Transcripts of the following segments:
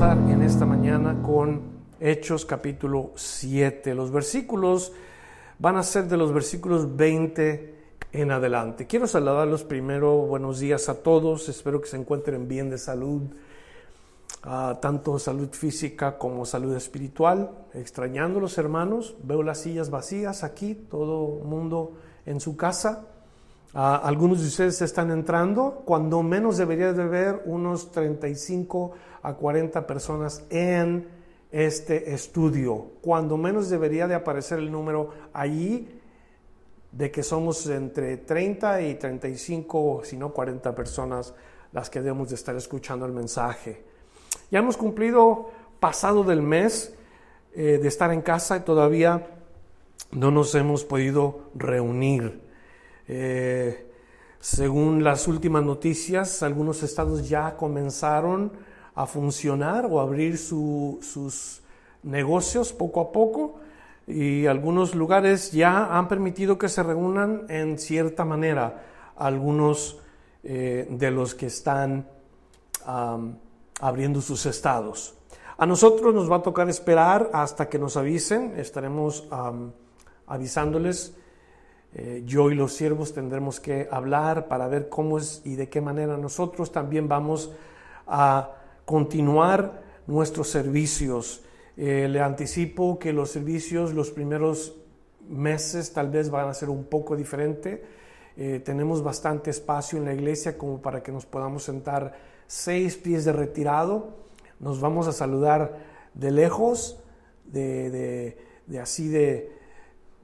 En esta mañana con Hechos capítulo 7. Los versículos van a ser de los versículos 20 en adelante. Quiero saludarlos primero. Buenos días a todos. Espero que se encuentren bien de salud, ah, tanto salud física como salud espiritual. Extrañando los hermanos, veo las sillas vacías aquí, todo mundo en su casa. Ah, algunos de ustedes están entrando, cuando menos debería de haber unos 35 a 40 personas en este estudio. Cuando menos debería de aparecer el número allí de que somos entre 30 y 35, si no 40 personas las que debemos de estar escuchando el mensaje. Ya hemos cumplido pasado del mes eh, de estar en casa y todavía no nos hemos podido reunir. Eh, según las últimas noticias, algunos estados ya comenzaron a funcionar o abrir sus negocios poco a poco y algunos lugares ya han permitido que se reúnan en cierta manera algunos eh, de los que están abriendo sus estados. A nosotros nos va a tocar esperar hasta que nos avisen, estaremos avisándoles eh, yo y los siervos tendremos que hablar para ver cómo es y de qué manera nosotros también vamos a continuar nuestros servicios. Eh, le anticipo que los servicios los primeros meses tal vez van a ser un poco diferente. Eh, tenemos bastante espacio en la iglesia como para que nos podamos sentar seis pies de retirado. Nos vamos a saludar de lejos, de así de,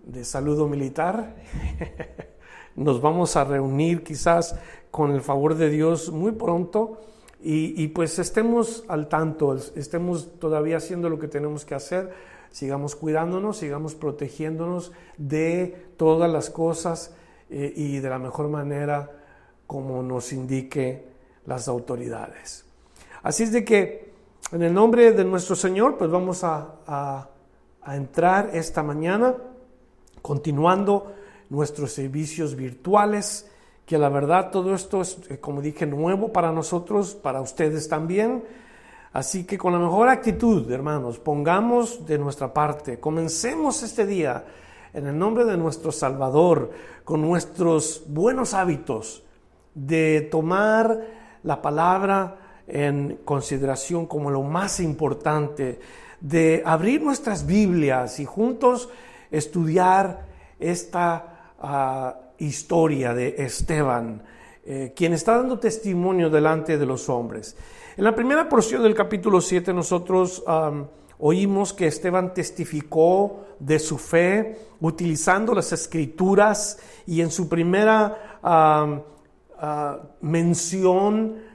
de saludo militar. Nos vamos a reunir quizás con el favor de Dios muy pronto y, pues estemos al tanto, estemos todavía haciendo lo que tenemos que hacer, sigamos cuidándonos, sigamos protegiéndonos de todas las cosas eh, y de la mejor manera como nos indique las autoridades. Así es de que en el nombre de nuestro Señor, pues vamos a entrar esta mañana continuando nuestros servicios virtuales, que la verdad todo esto es, eh, como dije, nuevo para nosotros, para ustedes también. Así que con la mejor actitud, hermanos, pongamos de nuestra parte, comencemos este día en el nombre de nuestro Salvador, con nuestros buenos hábitos de tomar la palabra en consideración como lo más importante, de abrir nuestras Biblias y juntos estudiar esta ah, historia de Esteban, eh, quien está dando testimonio delante de los hombres. En la primera porción del capítulo 7 nosotros oímos que Esteban testificó de su fe utilizando las escrituras y en su primera ah, mención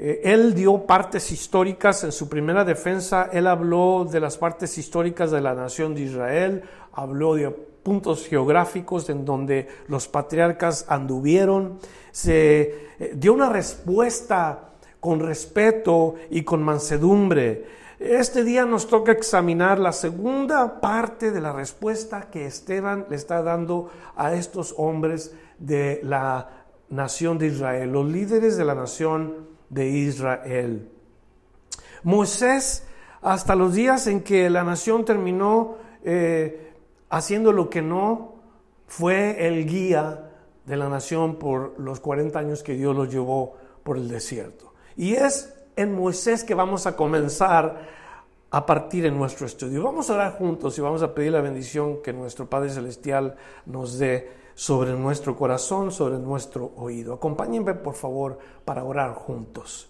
eh, él dio partes históricas en su primera defensa, él habló de las partes históricas de la nación de Israel, habló de puntos geográficos en donde los patriarcas anduvieron, se eh, dio una respuesta con respeto y con mansedumbre. Este día nos toca examinar la segunda parte de la respuesta que Esteban le está dando a estos hombres de la nación de Israel, los líderes de la nación de Israel. Moisés, hasta los días en que la nación terminó eh, haciendo lo que no, fue el guía de la nación por los 40 años que Dios los llevó por el desierto. Y es en Moisés que vamos a comenzar a partir en nuestro estudio. Vamos a orar juntos y vamos a pedir la bendición que nuestro Padre Celestial nos dé sobre nuestro corazón, sobre nuestro oído. Acompáñenme, por favor, para orar juntos.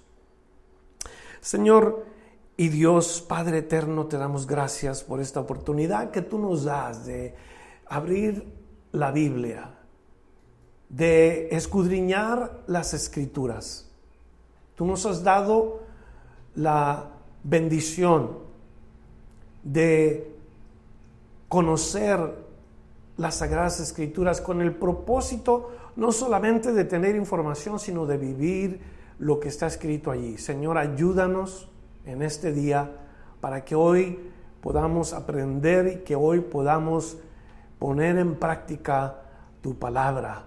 Señor y Dios, Padre eterno, te damos gracias por esta oportunidad que tú nos das de abrir la Biblia, de escudriñar las escrituras. Tú nos has dado la bendición de conocer las Sagradas Escrituras con el propósito no solamente de tener información, sino de vivir lo que está escrito allí. Señor, ayúdanos en este día para que hoy podamos aprender y que hoy podamos poner en práctica tu palabra.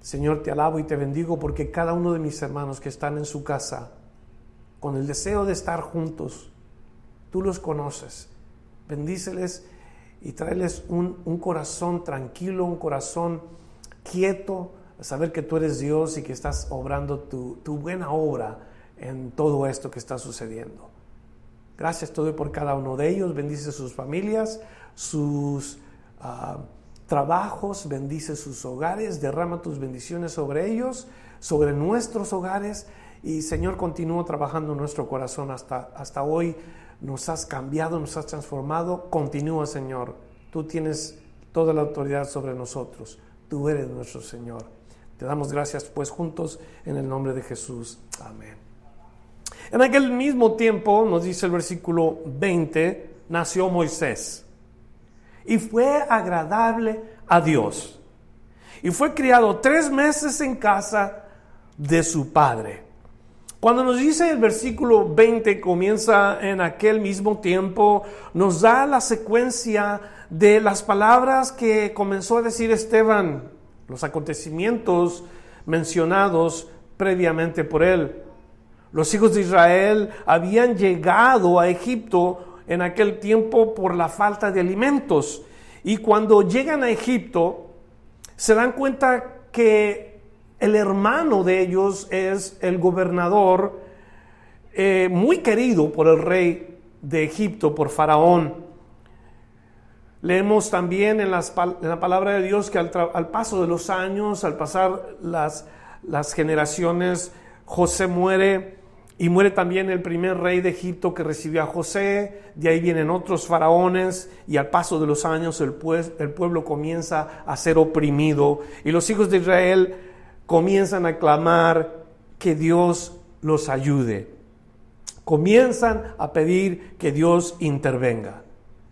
Señor, te alabo y te bendigo porque cada uno de mis hermanos que están en su casa, con el deseo de estar juntos, tú los conoces. Bendíceles y tráeles un, corazón tranquilo, un corazón quieto, saber que tú eres Dios y que estás obrando tu, buena obra en todo esto que está sucediendo. Gracias te doy por cada uno de ellos, bendice sus familias, sus ah, trabajos, bendice sus hogares, derrama tus bendiciones sobre ellos, sobre nuestros hogares y Señor continúa trabajando en nuestro corazón hasta, hasta hoy nos has cambiado, nos has transformado. Continúa, Señor. Tú tienes toda la autoridad sobre nosotros. Tú eres nuestro Señor. Te damos gracias, pues, juntos en el nombre de Jesús. Amén. En aquel mismo tiempo, nos dice el versículo 20, nació Moisés y fue agradable a Dios. Y fue criado tres meses en casa de su padre. Cuando nos dice el versículo 20, comienza en aquel mismo tiempo, nos da la secuencia de las palabras que comenzó a decir Esteban, los acontecimientos mencionados previamente por él. Los hijos de Israel habían llegado a Egipto en aquel tiempo por la falta de alimentos. Y cuando llegan a Egipto, se dan cuenta que el hermano de ellos es el gobernador eh, muy querido por el rey de Egipto, por Faraón. Leemos también en, la palabra de Dios que al, paso de los años, al pasar las, las generaciones, José muere y muere también el primer rey de Egipto que recibió a José, de ahí vienen otros faraones y al paso de los años el, el pueblo comienza a ser oprimido y los hijos de Israel comienzan a clamar que Dios los ayude. Comienzan a pedir que Dios intervenga.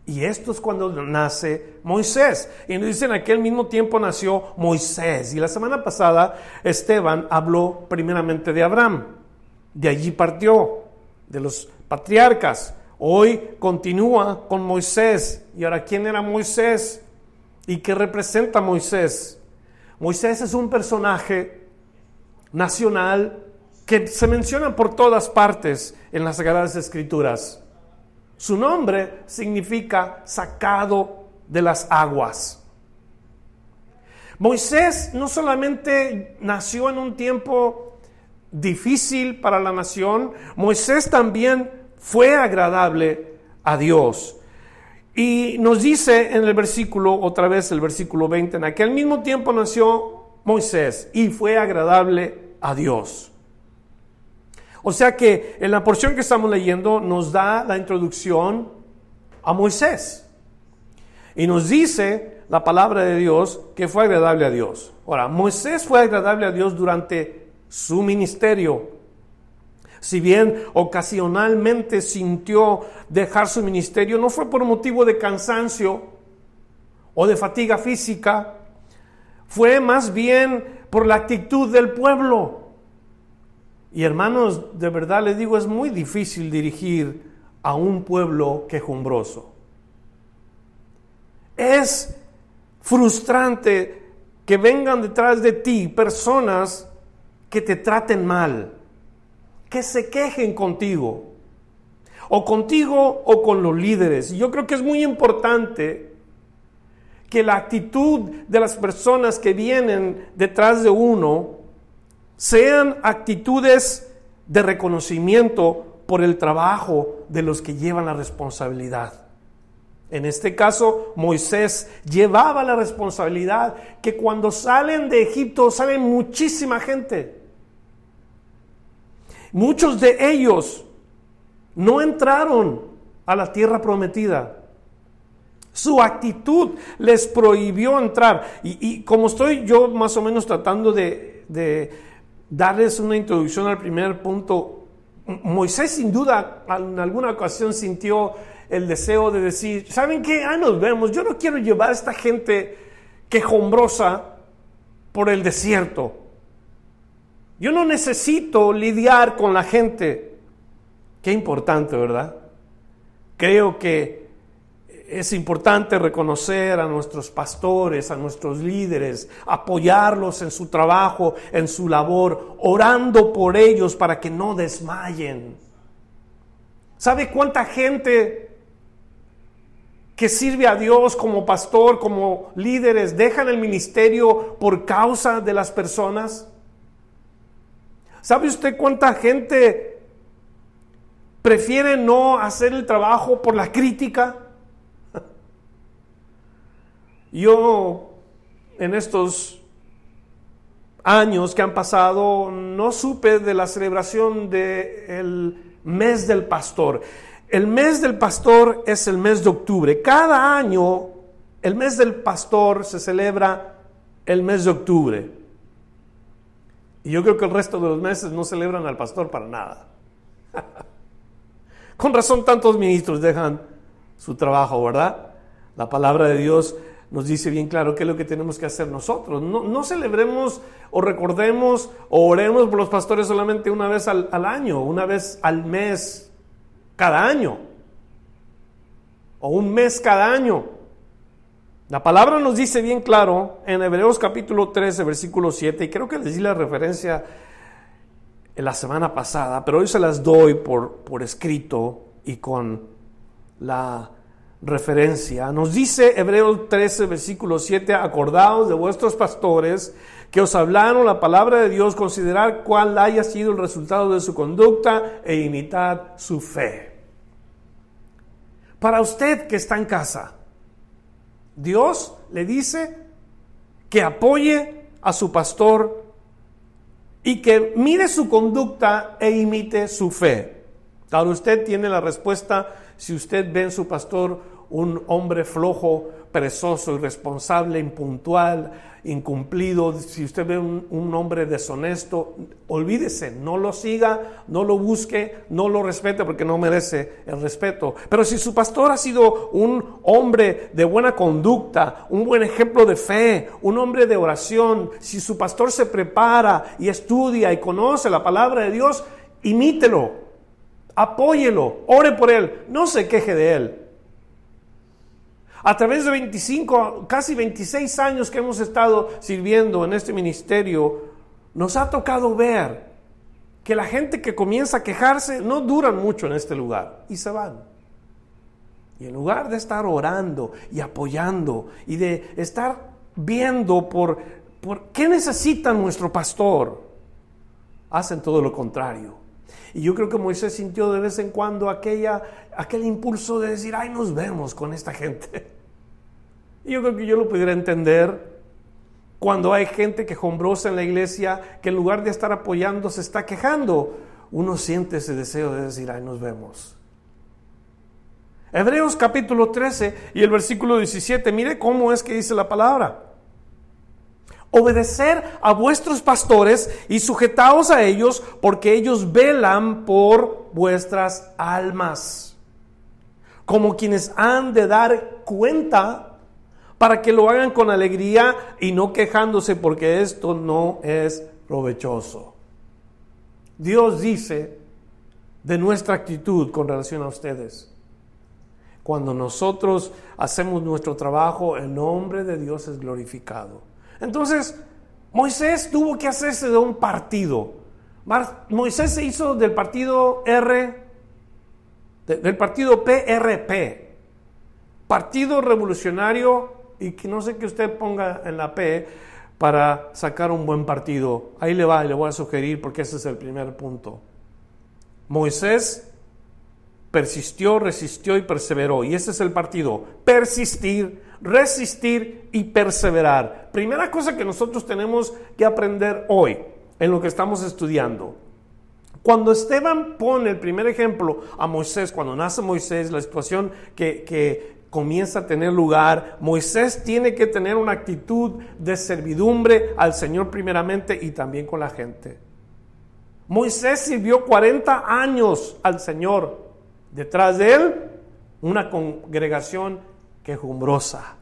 Y esto es cuando nace Moisés. Y nos dicen, en aquel mismo tiempo nació Moisés. Y la semana pasada Esteban habló primeramente de Abraham. De allí partió, de los patriarcas. Hoy continúa con Moisés. ¿Y ahora quién era Moisés? ¿Y qué representa Moisés? Moisés es un personaje nacional que se menciona por todas partes en las Sagradas Escrituras. Su nombre significa sacado de las aguas. Moisés no solamente nació en un tiempo difícil para la nación, Moisés también fue agradable a Dios. Y nos dice en el versículo, otra vez el versículo 20, en aquel mismo tiempo nació Moisés y fue agradable a Dios. O sea que en la porción que estamos leyendo nos da la introducción a Moisés. Y nos dice la palabra de Dios que fue agradable a Dios. Ahora, Moisés fue agradable a Dios durante su ministerio. Si bien ocasionalmente sintió dejar su ministerio, no fue por motivo de cansancio o de fatiga física, fue más bien por la actitud del pueblo. Y hermanos, de verdad les digo, es muy difícil dirigir a un pueblo quejumbroso. Es frustrante que vengan detrás de ti personas que te traten mal que se quejen contigo, o contigo o con los líderes. Yo creo que es muy importante que la actitud de las personas que vienen detrás de uno sean actitudes de reconocimiento por el trabajo de los que llevan la responsabilidad. En este caso, Moisés llevaba la responsabilidad que cuando salen de Egipto salen muchísima gente. Muchos de ellos no entraron a la tierra prometida. Su actitud les prohibió entrar. Y, como estoy yo más o menos tratando de, de darles una introducción al primer punto Moisés sin duda en alguna ocasión sintió el deseo de decir, ¿saben qué? Ah, nos vemos. Yo no quiero llevar a esta gente quejombrosa por el desierto. Yo no necesito lidiar con la gente. Qué importante, ¿verdad? Creo que es importante reconocer a nuestros pastores, a nuestros líderes, apoyarlos en su trabajo, en su labor, orando por ellos para que no desmayen. ¿Sabe cuánta gente que sirve a Dios como pastor, como líderes, dejan el ministerio por causa de las personas? ¿Sabe usted cuánta gente prefiere no hacer el trabajo por la crítica? Yo en estos años que han pasado no supe de la celebración del mes del pastor. El mes del pastor es el mes de octubre. Cada año el mes del pastor se celebra el mes de octubre. Y yo creo que el resto de los meses no celebran al pastor para nada. Con razón tantos ministros dejan su trabajo, ¿verdad? La palabra de Dios nos dice bien claro qué es lo que tenemos que hacer nosotros. No, celebremos o recordemos o oremos por los pastores solamente una vez al año, una vez al mes, cada año, o un mes cada año. La palabra nos dice bien claro en Hebreos capítulo 13, versículo 7, y creo que les di la referencia en la semana pasada, pero hoy se las doy por, por escrito y con la referencia. Nos dice Hebreos 13, versículo 7, acordaos de vuestros pastores que os hablaron la palabra de Dios, considerar cuál haya sido el resultado de su conducta e imitar su fe. Para usted que está en casa, Dios le dice que apoye a su pastor y que mire su conducta e imite su fe. Ahora usted tiene la respuesta si usted ve en su pastor un hombre flojo, perezoso, irresponsable, impuntual, incumplido, si usted ve un, hombre deshonesto, olvídese, no lo siga, no lo busque, no lo respete porque no merece el respeto. Pero si su pastor ha sido un hombre de buena conducta, un buen ejemplo de fe, un hombre de oración, si su pastor se prepara y estudia y conoce la palabra de Dios, imítelo, apóyelo, ore por él, no se queje de él. A través de 25, casi 26 años que hemos estado sirviendo en este ministerio, nos ha tocado ver que la gente que comienza a quejarse no duran mucho en este lugar y se van. Y en lugar de estar orando y apoyando y de estar viendo por, por qué necesita nuestro pastor, hacen todo lo contrario. Y yo creo que Moisés sintió de vez en cuando aquella, aquel impulso de decir, ay, nos vemos con esta gente. Y yo creo que yo lo pudiera entender cuando hay gente quejombrosa en la iglesia que en lugar de estar apoyando se está quejando. Uno siente ese deseo de decir, ay, nos vemos. Hebreos capítulo 13 y el versículo 17, mire cómo es que dice la palabra. Obedecer a vuestros pastores y sujetaos a ellos porque ellos velan por vuestras almas, como quienes han de dar cuenta para que lo hagan con alegría y no quejándose porque esto no es provechoso. Dios dice de nuestra actitud con relación a ustedes. Cuando nosotros hacemos nuestro trabajo, el nombre de Dios es glorificado. Entonces, Moisés tuvo que hacerse de un partido. Moisés se hizo del partido R, del partido PRP, Partido Revolucionario, y que no sé que usted ponga en la P para sacar un buen partido. Ahí le va, le voy a sugerir porque ese es el primer punto. Moisés persistió, resistió y perseveró. Y ese es el partido. Persistir, resistir y perseverar. Primera cosa que nosotros tenemos que aprender hoy en lo que estamos estudiando. Cuando Esteban pone el primer ejemplo a Moisés, cuando nace Moisés, la situación que, comienza a tener lugar, Moisés tiene que tener una actitud de servidumbre al Señor primeramente y también con la gente. Moisés sirvió 40 años al Señor. Detrás de él, una congregación quejumbrosa.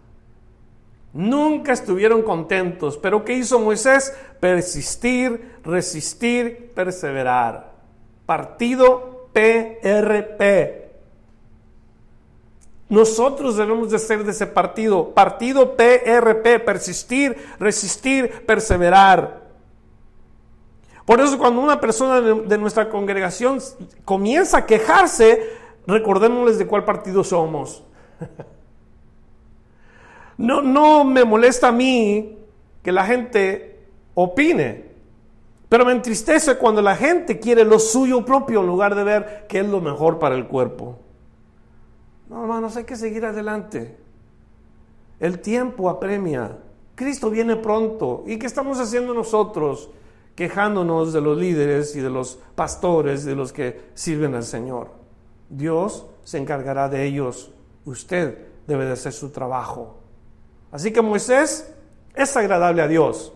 Nunca estuvieron contentos, pero ¿qué hizo Moisés? Persistir, resistir, perseverar. Partido PRP. Nosotros debemos de ser de ese partido, partido PRP, persistir, resistir, perseverar. Por eso cuando una persona de, nuestra congregación comienza a quejarse, recordémosles de cuál partido somos. No, no me molesta a mí que la gente opine, pero me entristece cuando la gente quiere lo suyo propio en lugar de ver qué es lo mejor para el cuerpo. No, hermanos, hay que seguir adelante. El tiempo apremia. Cristo viene pronto. ¿Y qué estamos haciendo nosotros? Quejándonos de los líderes y de los pastores, de los que sirven al Señor. Dios se encargará de ellos. Usted debe de hacer su trabajo. Así que Moisés es agradable a Dios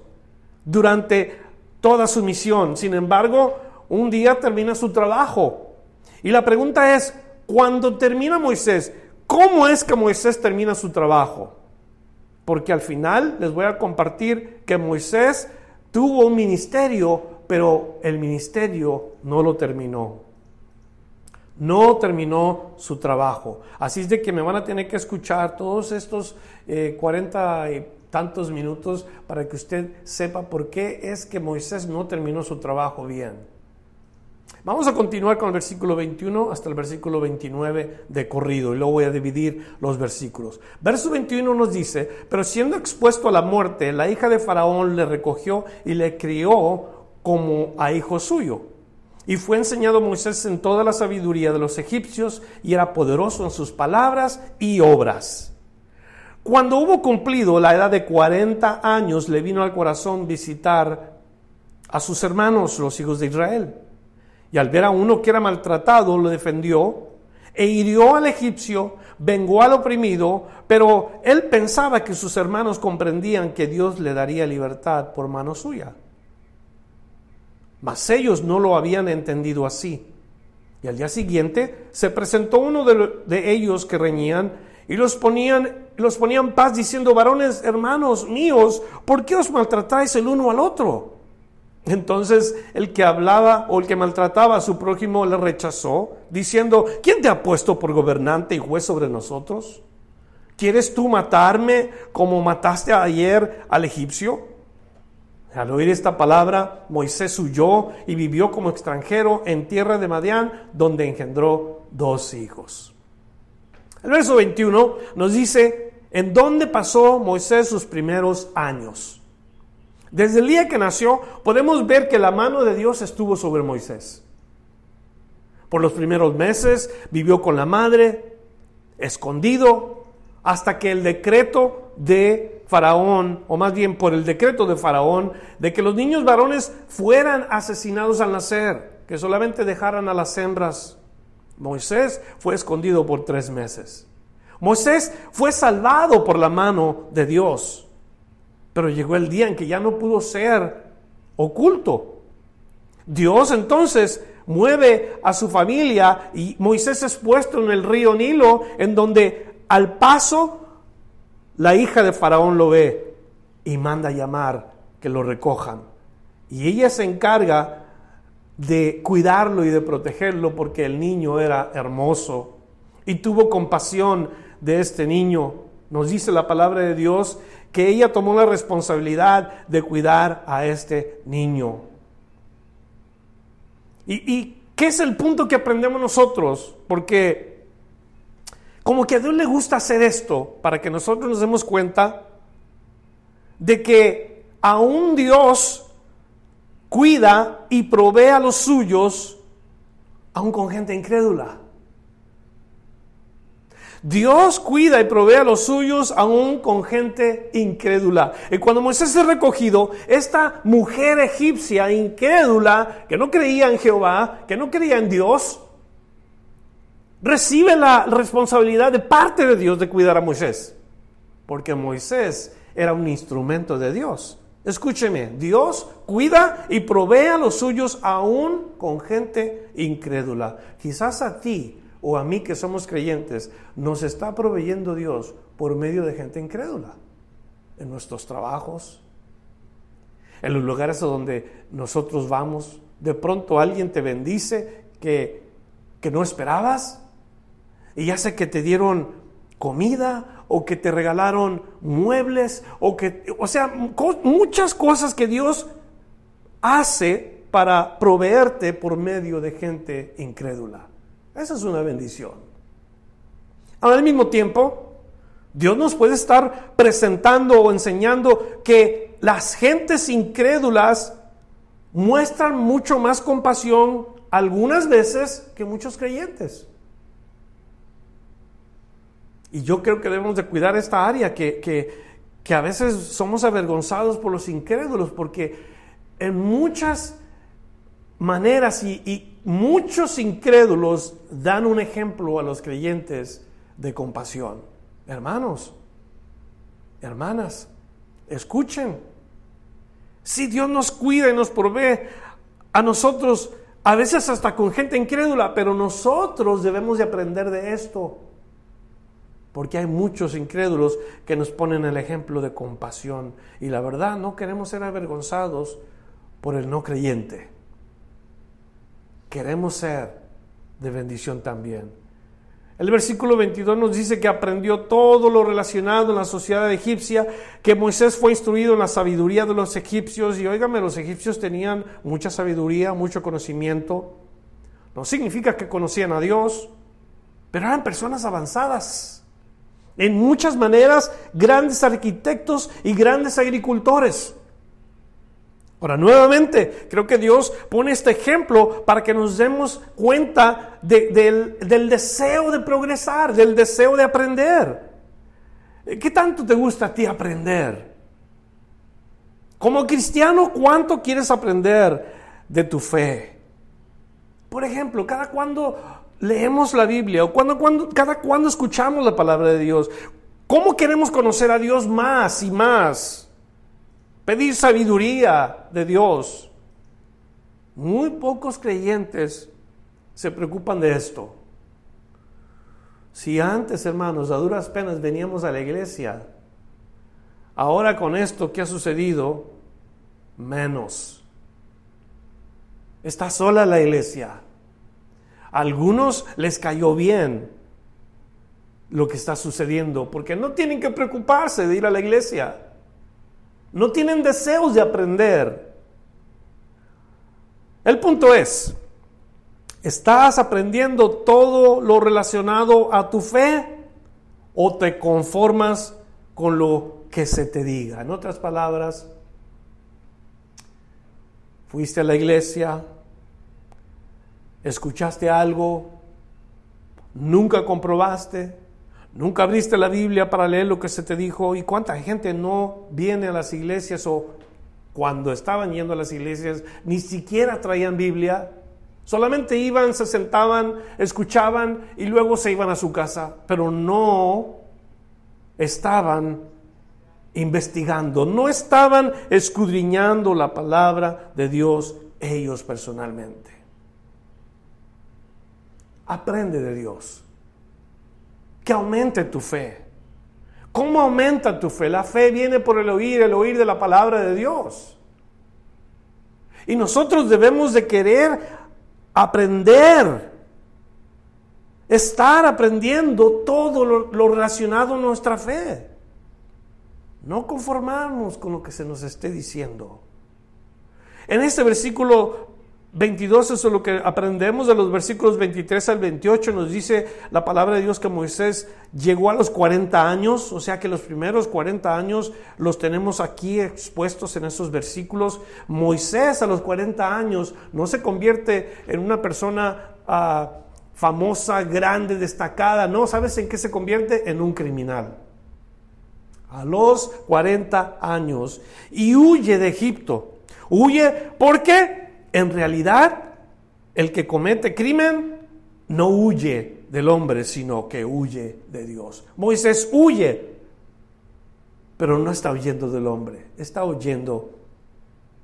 durante toda su misión. Sin embargo, un día termina su trabajo. Y la pregunta es, cuando termina Moisés, ¿cómo es que Moisés termina su trabajo? Porque al final les voy a compartir que Moisés tuvo un ministerio, pero el ministerio no lo terminó no terminó su trabajo. Así es de que me van a tener que escuchar todos estos eh, cuarenta y tantos minutos para que usted sepa por qué es que Moisés no terminó su trabajo bien. Vamos a continuar con el versículo 21 hasta el versículo 29 de corrido y luego voy a dividir los versículos. Verso 21 nos dice, pero siendo expuesto a la muerte, la hija de Faraón le recogió y le crió como a hijo suyo. Y fue enseñado Moisés en toda la sabiduría de los egipcios y era poderoso en sus palabras y obras. Cuando hubo cumplido la edad de 40 años, le vino al corazón visitar a sus hermanos, los hijos de Israel. Y al ver a uno que era maltratado, lo defendió e hirió al egipcio, vengó al oprimido, pero él pensaba que sus hermanos comprendían que Dios le daría libertad por mano suya. Mas ellos no lo habían entendido así. Y al día siguiente se presentó uno de, ellos que reñían y los ponían, los ponían paz diciendo, varones hermanos míos, ¿por qué os maltratáis el uno al otro? Entonces el que hablaba o el que maltrataba a su prójimo le rechazó, diciendo, ¿quién te ha puesto por gobernante y juez sobre nosotros? ¿Quieres tú matarme como mataste ayer al egipcio? Al oír esta palabra, Moisés huyó y vivió como extranjero en tierra de Madián, donde engendró dos hijos. El verso 21 nos dice, ¿en dónde pasó Moisés sus primeros años? Desde el día que nació, podemos ver que la mano de Dios estuvo sobre Moisés. Por los primeros meses vivió con la madre, escondido, hasta que el decreto de Faraón, o más bien por el decreto de Faraón, de que los niños varones fueran asesinados al nacer, que solamente dejaran a las hembras. Moisés fue escondido por tres meses. Moisés fue salvado por la mano de Dios, pero llegó el día en que ya no pudo ser oculto. Dios entonces mueve a su familia y Moisés es puesto en el río Nilo, en donde al paso la hija de Faraón lo ve y manda llamar que lo recojan. Y ella se encarga de cuidarlo y de protegerlo porque el niño era hermoso y tuvo compasión de este niño. Nos dice la palabra de Dios que ella tomó la responsabilidad de cuidar a este niño. ¿Y, y qué es el punto que aprendemos nosotros? Porque como que a Dios le gusta hacer esto para que nosotros nos demos cuenta de que aún Dios cuida y provee a los suyos, aún con gente incrédula. Dios cuida y provee a los suyos aún con gente incrédula. Y cuando Moisés es recogido, esta mujer egipcia incrédula, que no creía en Jehová, que no creía en Dios, recibe la responsabilidad de parte de Dios de cuidar a Moisés, porque Moisés era un instrumento de Dios Escúcheme, Dios cuida y provee a los suyos aún con gente incrédula. Quizás a ti o a mí que somos creyentes nos está proveyendo Dios por medio de gente incrédula. En nuestros trabajos, en los lugares a donde nosotros vamos. De pronto alguien te bendice que, que no esperabas y ya sé que te dieron comida o que te regalaron muebles, o que, o sea, muchas cosas que Dios hace para proveerte por medio de gente incrédula. Esa es una bendición. Al mismo tiempo, Dios nos puede estar presentando o enseñando que las gentes incrédulas muestran mucho más compasión algunas veces que muchos creyentes. Y yo creo que debemos de cuidar esta área, que, a veces somos avergonzados por los incrédulos, porque en muchas maneras y, y muchos incrédulos dan un ejemplo a los creyentes de compasión. Hermanos, hermanas, escuchen. Si Dios nos cuida y nos provee a nosotros, a veces hasta con gente incrédula, pero nosotros debemos de aprender de esto porque hay muchos incrédulos que nos ponen el ejemplo de compasión. Y la verdad, no queremos ser avergonzados por el no creyente. Queremos ser de bendición también. El versículo 22 nos dice que aprendió todo lo relacionado en la sociedad egipcia, que Moisés fue instruido en la sabiduría de los egipcios. Y óigame, los egipcios tenían mucha sabiduría, mucho conocimiento. No significa que conocían a Dios, pero eran personas avanzadas en muchas maneras, grandes arquitectos y grandes agricultores. Ahora, nuevamente, creo que Dios pone este ejemplo para que nos demos cuenta del, del deseo de progresar, del deseo de aprender. ¿Qué tanto te gusta a ti aprender? Como cristiano, ¿cuánto quieres aprender de tu fe? Por ejemplo, cada cuando leemos la Biblia o cuando, cuando, cada cuando escuchamos la palabra de Dios. ¿Cómo queremos conocer a Dios más y más? Pedir sabiduría de Dios. Muy pocos creyentes se preocupan de esto. Si antes, hermanos, a duras penas veníamos a la iglesia, ahora con esto que ha sucedido, menos. Está sola la iglesia algunos les cayó bien lo que está sucediendo, porque no tienen que preocuparse de ir a la iglesia. No tienen deseos de aprender. El punto es, ¿estás aprendiendo todo lo relacionado a tu fe o te conformas con lo que se te diga? En otras palabras, fuiste a la iglesia, escuchaste algo, nunca comprobaste, nunca abriste la Biblia para leer lo que se te dijo y cuánta gente no viene a las iglesias o cuando estaban yendo a las iglesias ni siquiera traían Biblia, solamente iban, se sentaban, escuchaban y luego se iban a su casa, pero no estaban investigando, no estaban escudriñando la palabra de Dios ellos personalmente. Aprende de Dios. Que aumente tu fe. ¿Cómo aumenta tu fe? La fe viene por el oír, el oír de la palabra de Dios. Y nosotros debemos de querer aprender, estar aprendiendo todo lo, lo relacionado a nuestra fe. No conformarnos con lo que se nos esté diciendo. En este versículo 22, eso es lo que aprendemos de los versículos 23 al 28, nos dice la palabra de Dios que Moisés llegó a los 40 años, o sea que los primeros 40 años los tenemos aquí expuestos en esos versículos. Moisés a los 40 años no se convierte en una persona ah, famosa, grande, destacada, no, ¿sabes en qué se convierte? En un criminal. A los 40 años y huye de Egipto. Huye, ¿por qué? En realidad, el que comete crimen no huye del hombre, sino que huye de Dios. Moisés huye. pero no está huyendo del hombre, está huyendo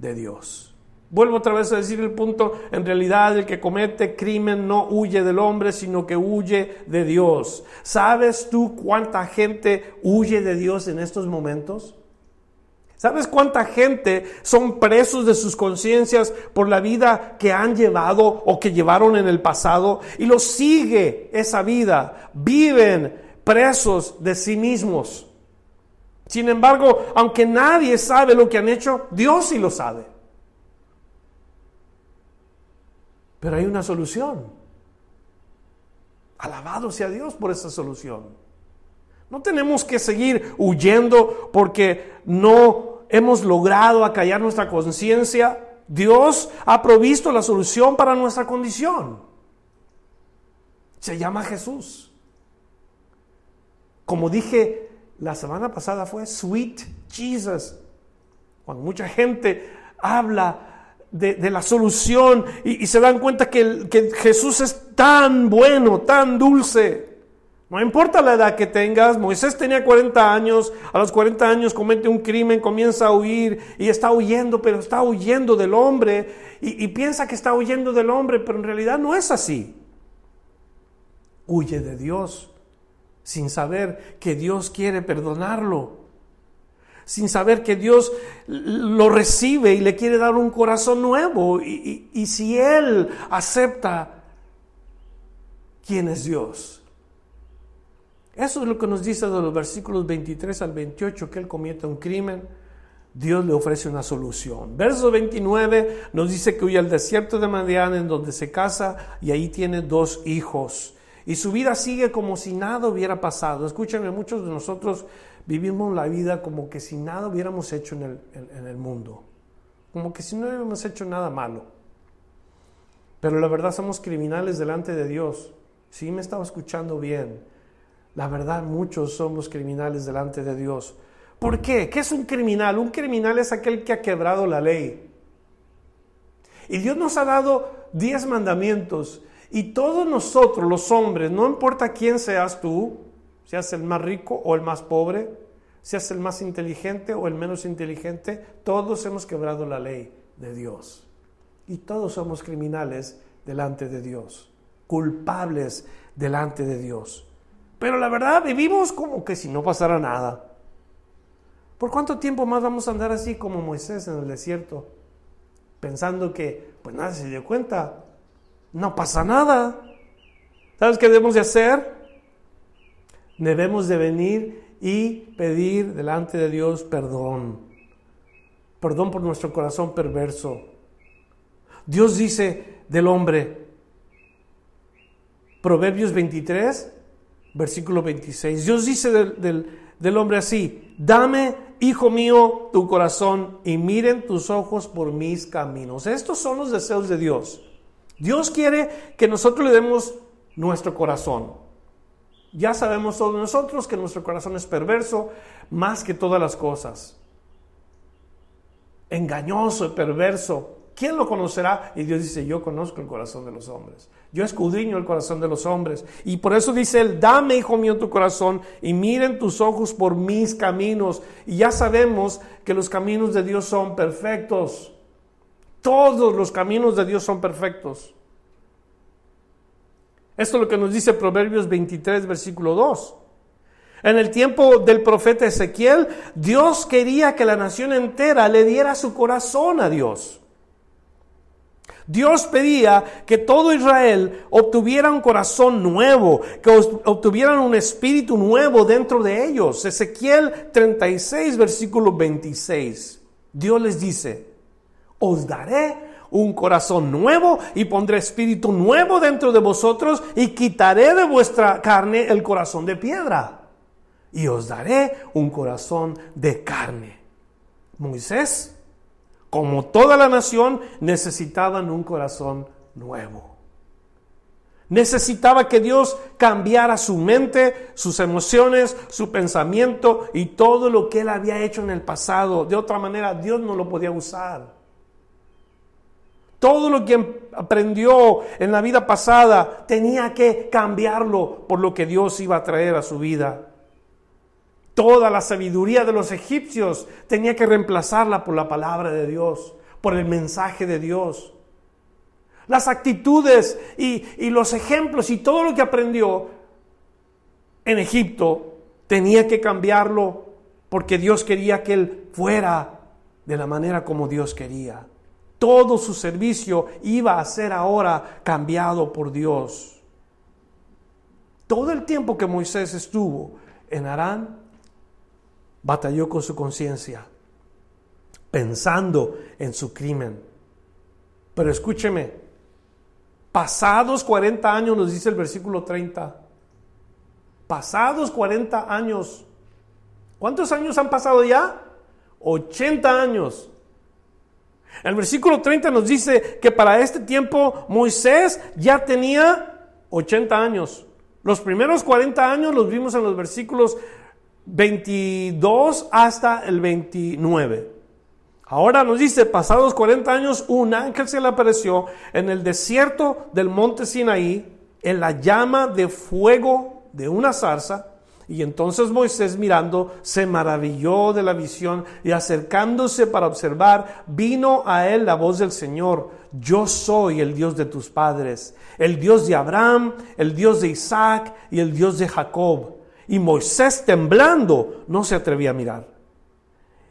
de Dios. Vuelvo otra vez a decir el punto, en realidad el que comete crimen no huye del hombre, sino que huye de Dios. ¿Sabes tú cuánta gente huye de Dios en estos momentos? ¿Sabes cuánta gente son presos de sus conciencias por la vida que han llevado o que llevaron en el pasado y los sigue esa vida? Viven presos de sí mismos. Sin embargo, aunque nadie sabe lo que han hecho, Dios sí lo sabe. Pero hay una solución. Alabado sea Dios por esa solución. No tenemos que seguir huyendo porque no hemos logrado acallar nuestra conciencia. Dios ha provisto la solución para nuestra condición. Se llama Jesús. Como dije la semana pasada fue Sweet Jesus. Cuando mucha gente habla de, la solución y, se dan cuenta que, que Jesús es tan bueno, tan dulce. No importa la edad que tengas, Moisés tenía 40 años, a los 40 años comete un crimen, comienza a huir y está huyendo, pero está huyendo del hombre y, piensa que está huyendo del hombre, pero en realidad no es así. Huye de Dios sin saber que Dios quiere perdonarlo sin saber que Dios lo recibe y le quiere dar un corazón nuevo. Y, si Él acepta quién es Dios. Eso es lo que nos dice de los versículos 23 al 28, que Él comete un crimen. Dios le ofrece una solución. Verso 29 nos dice que huye al desierto de Madián en donde se casa y ahí tiene dos hijos. Y su vida sigue como si nada hubiera pasado. Escúchenme, muchos de nosotros vivimos la vida como que si nada hubiéramos hecho en el, en, el mundo, como que si no hubiéramos hecho nada malo. Pero la verdad somos criminales delante de Dios. Sí me estaba escuchando bien. La verdad muchos somos criminales delante de Dios. ¿Por qué? ¿Qué es un criminal? Un criminal es aquel que ha quebrado la ley. Y Dios nos ha dado diez mandamientos. Y todos nosotros, los hombres, no importa quién seas tú, seas el más rico o el más pobre, seas el más inteligente o el menos inteligente, todos hemos quebrado la ley de Dios. Y todos somos criminales delante de Dios, culpables delante de Dios. Pero la verdad vivimos como que si no pasara nada. ¿Por cuánto tiempo más vamos a andar así como Moisés en el desierto? Pensando que pues nadie se dio cuenta. No pasa nada. ¿Sabes qué debemos de hacer? debemos de venir y pedir delante de Dios perdón. Perdón por nuestro corazón perverso. Dios dice del hombre, Proverbios 23, versículo 26, Dios dice del, del hombre así, dame, hijo mío, tu corazón y miren tus ojos por mis caminos. Estos son los deseos de Dios. Dios quiere que nosotros le demos nuestro corazón. Ya sabemos todos nosotros que nuestro corazón es perverso más que todas las cosas. Engañoso y perverso. ¿Quién lo conocerá? Y Dios dice, yo conozco el corazón de los hombres. Yo escudriño el corazón de los hombres. Y por eso dice él, dame, hijo mío, tu corazón y miren tus ojos por mis caminos. Y ya sabemos que los caminos de Dios son perfectos. Todos los caminos de Dios son perfectos. Esto es lo que nos dice Proverbios 23, versículo 2. En el tiempo del profeta Ezequiel, Dios quería que la nación entera le diera su corazón a Dios. Dios pedía que todo Israel obtuviera un corazón nuevo, que obtuvieran un espíritu nuevo dentro de ellos. Ezequiel 36, versículo 26. Dios les dice, os daré un corazón nuevo y pondré espíritu nuevo dentro de vosotros y quitaré de vuestra carne el corazón de piedra y os daré un corazón de carne. Moisés, como toda la nación, necesitaban un corazón nuevo. Necesitaba que Dios cambiara su mente, sus emociones, su pensamiento y todo lo que él había hecho en el pasado. De otra manera, Dios no lo podía usar. Todo lo que aprendió en la vida pasada tenía que cambiarlo por lo que Dios iba a traer a su vida. Toda la sabiduría de los egipcios tenía que reemplazarla por la palabra de Dios, por el mensaje de Dios. Las actitudes y, los ejemplos y todo lo que aprendió en Egipto tenía que cambiarlo porque Dios quería que él fuera de la manera como Dios quería. Todo su servicio iba a ser ahora cambiado por Dios. Todo el tiempo que Moisés estuvo en Arán, batalló con su conciencia, pensando en su crimen. Pero escúcheme, pasados 40 años, nos dice el versículo 30, pasados 40 años, ¿cuántos años han pasado ya? 80 años. El versículo 30 nos dice que para este tiempo Moisés ya tenía 80 años. Los primeros 40 años los vimos en los versículos 22 hasta el 29. Ahora nos dice, pasados 40 años, un ángel se le apareció en el desierto del monte Sinaí, en la llama de fuego de una zarza, y entonces Moisés mirando se maravilló de la visión y acercándose para observar, vino a él la voz del Señor, yo soy el Dios de tus padres, el Dios de Abraham, el Dios de Isaac y el Dios de Jacob. Y Moisés temblando no se atrevía a mirar.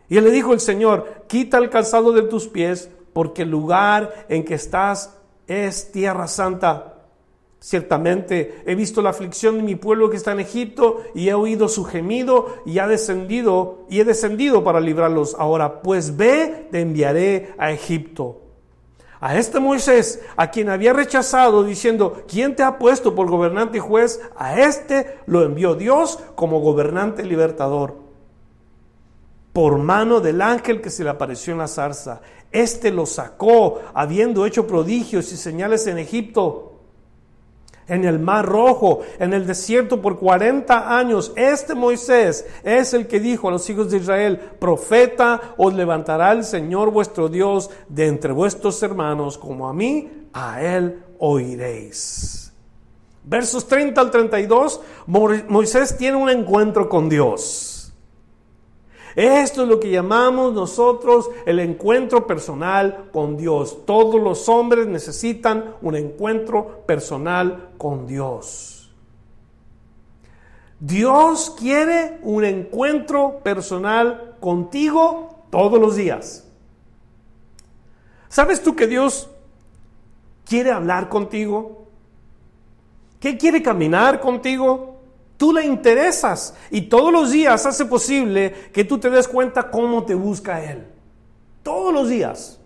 Y le dijo el Señor, quita el calzado de tus pies, porque el lugar en que estás es tierra santa. Ciertamente he visto la aflicción de mi pueblo que está en Egipto y he oído su gemido y ha descendido y he descendido para librarlos. Ahora pues ve, te enviaré a Egipto. A este Moisés, a quien había rechazado diciendo, ¿quién te ha puesto por gobernante y juez? A este lo envió Dios como gobernante libertador. Por mano del ángel que se le apareció en la zarza. Este lo sacó, habiendo hecho prodigios y señales en Egipto en el mar rojo, en el desierto por 40 años. Este Moisés es el que dijo a los hijos de Israel, profeta os levantará el Señor vuestro Dios de entre vuestros hermanos, como a mí, a él oiréis. Versos 30 al 32, Moisés tiene un encuentro con Dios. Esto es lo que llamamos nosotros el encuentro personal con Dios. Todos los hombres necesitan un encuentro personal con Dios. Dios quiere un encuentro personal contigo todos los días. ¿Sabes tú que Dios quiere hablar contigo? ¿Que quiere caminar contigo? Tú le interesas y todos los días hace posible que tú te des cuenta cómo te busca Él. Todos los días.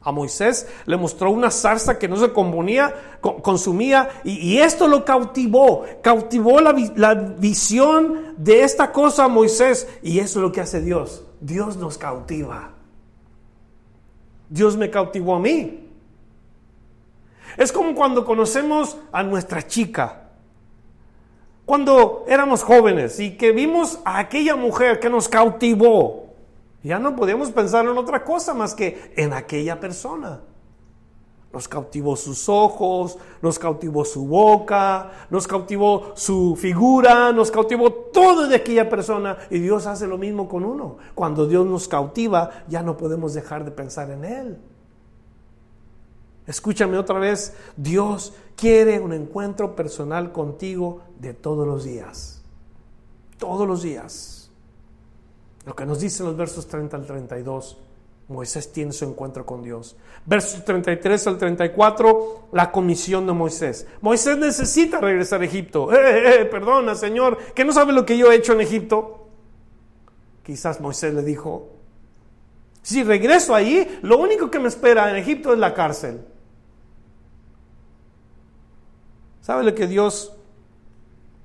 A Moisés le mostró una zarza que no se componía, consumía y, esto lo cautivó, cautivó la, la visión de esta cosa a Moisés y eso es lo que hace Dios. Dios nos cautiva. Dios me cautivó a mí. Es como cuando conocemos a nuestra chica cuando éramos jóvenes y que vimos a aquella mujer que nos cautivó, ya no podíamos pensar en otra cosa más que en aquella persona. Nos cautivó sus ojos, nos cautivó su boca, nos cautivó su figura, nos cautivó todo de aquella persona. Y Dios hace lo mismo con uno. Cuando Dios nos cautiva, ya no podemos dejar de pensar en Él. Escúchame otra vez, Dios quiere un encuentro personal contigo de todos los días. Todos los días. Lo que nos dicen los versos 30 al 32, Moisés tiene su encuentro con Dios. Versos 33 al 34, la comisión de Moisés. Moisés necesita regresar a Egipto. Eh, eh, eh, perdona, Señor, que no sabe lo que yo he hecho en Egipto. Quizás Moisés le dijo, si regreso ahí, lo único que me espera en Egipto es la cárcel. ¿Sabe lo que Dios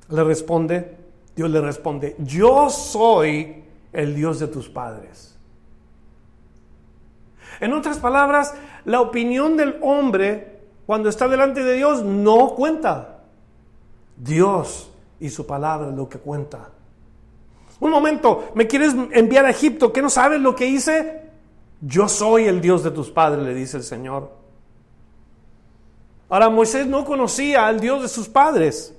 le responde? Dios le responde, yo soy el Dios de tus padres. En otras palabras, la opinión del hombre cuando está delante de Dios no cuenta. Dios y su palabra es lo que cuenta. Un momento, ¿me quieres enviar a Egipto? ¿Que no sabes lo que hice? Yo soy el Dios de tus padres, le dice el Señor. Ahora Moisés no conocía al Dios de sus padres.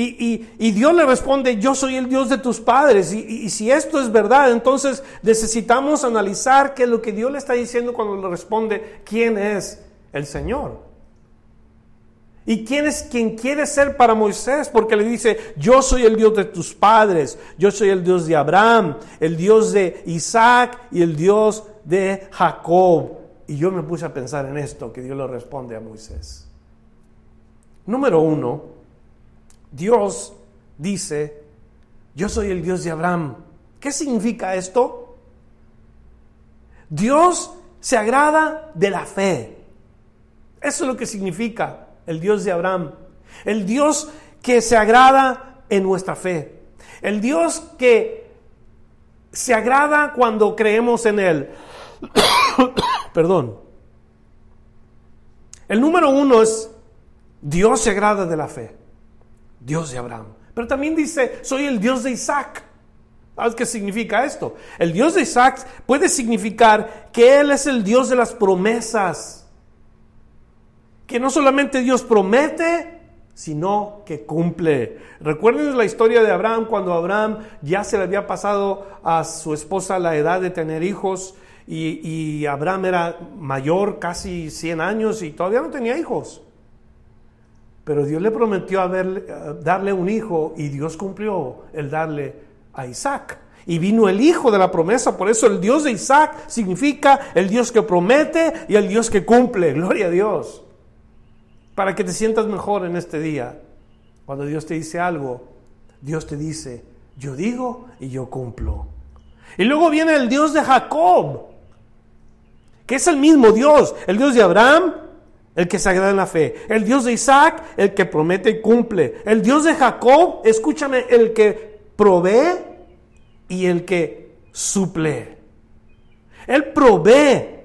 Y, Dios le responde, yo soy el Dios de tus padres. Y, si esto es verdad, entonces necesitamos analizar qué es lo que Dios le está diciendo cuando le responde, ¿quién es el Señor? ¿Y quién es quien quiere ser para Moisés? Porque le dice, yo soy el Dios de tus padres, yo soy el Dios de Abraham, el Dios de Isaac y el Dios de Jacob. Y yo me puse a pensar en esto que Dios le responde a Moisés. Número uno, Dios dice, yo soy el Dios de Abraham. ¿Qué significa esto? Dios se agrada de la fe. Eso es lo que significa el Dios de Abraham. El Dios que se agrada en nuestra fe. El Dios que se agrada cuando creemos en Él. Perdón. El número uno es Dios se agrada de la fe. Dios de Abraham. Pero también dice, soy el Dios de Isaac. ¿Sabes qué significa esto? El Dios de Isaac puede significar que Él es el Dios de las promesas. Que no solamente Dios promete, sino que cumple. Recuerden la historia de Abraham cuando Abraham ya se le había pasado a su esposa la edad de tener hijos y, Abraham era mayor, casi 100 años y todavía no tenía hijos. Pero Dios le prometió darle un hijo y Dios cumplió el darle a Isaac. Y vino el hijo de la promesa, por eso el Dios de Isaac significa el Dios que promete y el Dios que cumple. Gloria a Dios. Para que te sientas mejor en este día. Cuando Dios te dice algo, Dios te dice, yo digo y yo cumplo. Y luego viene el Dios de Jacob, que es el mismo Dios, el Dios de Abraham, el que se agrada en la fe. El Dios de Isaac, el que promete y cumple. El Dios de Jacob, escúchame, el que provee y el que suple. Él provee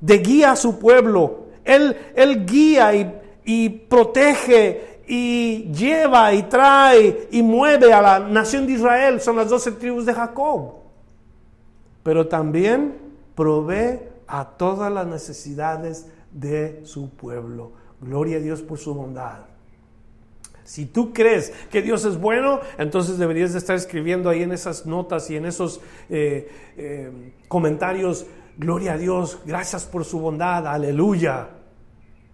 de guía a su pueblo. Él, él guía y, y protege y lleva y trae y mueve a la nación de Israel. Son las doce tribus de Jacob. Pero también provee a todas las necesidades de su pueblo. Gloria a Dios por su bondad. Si tú crees que Dios es bueno, entonces deberías de estar escribiendo ahí en esas notas y en esos eh, eh, comentarios, gloria a Dios, gracias por su bondad, aleluya.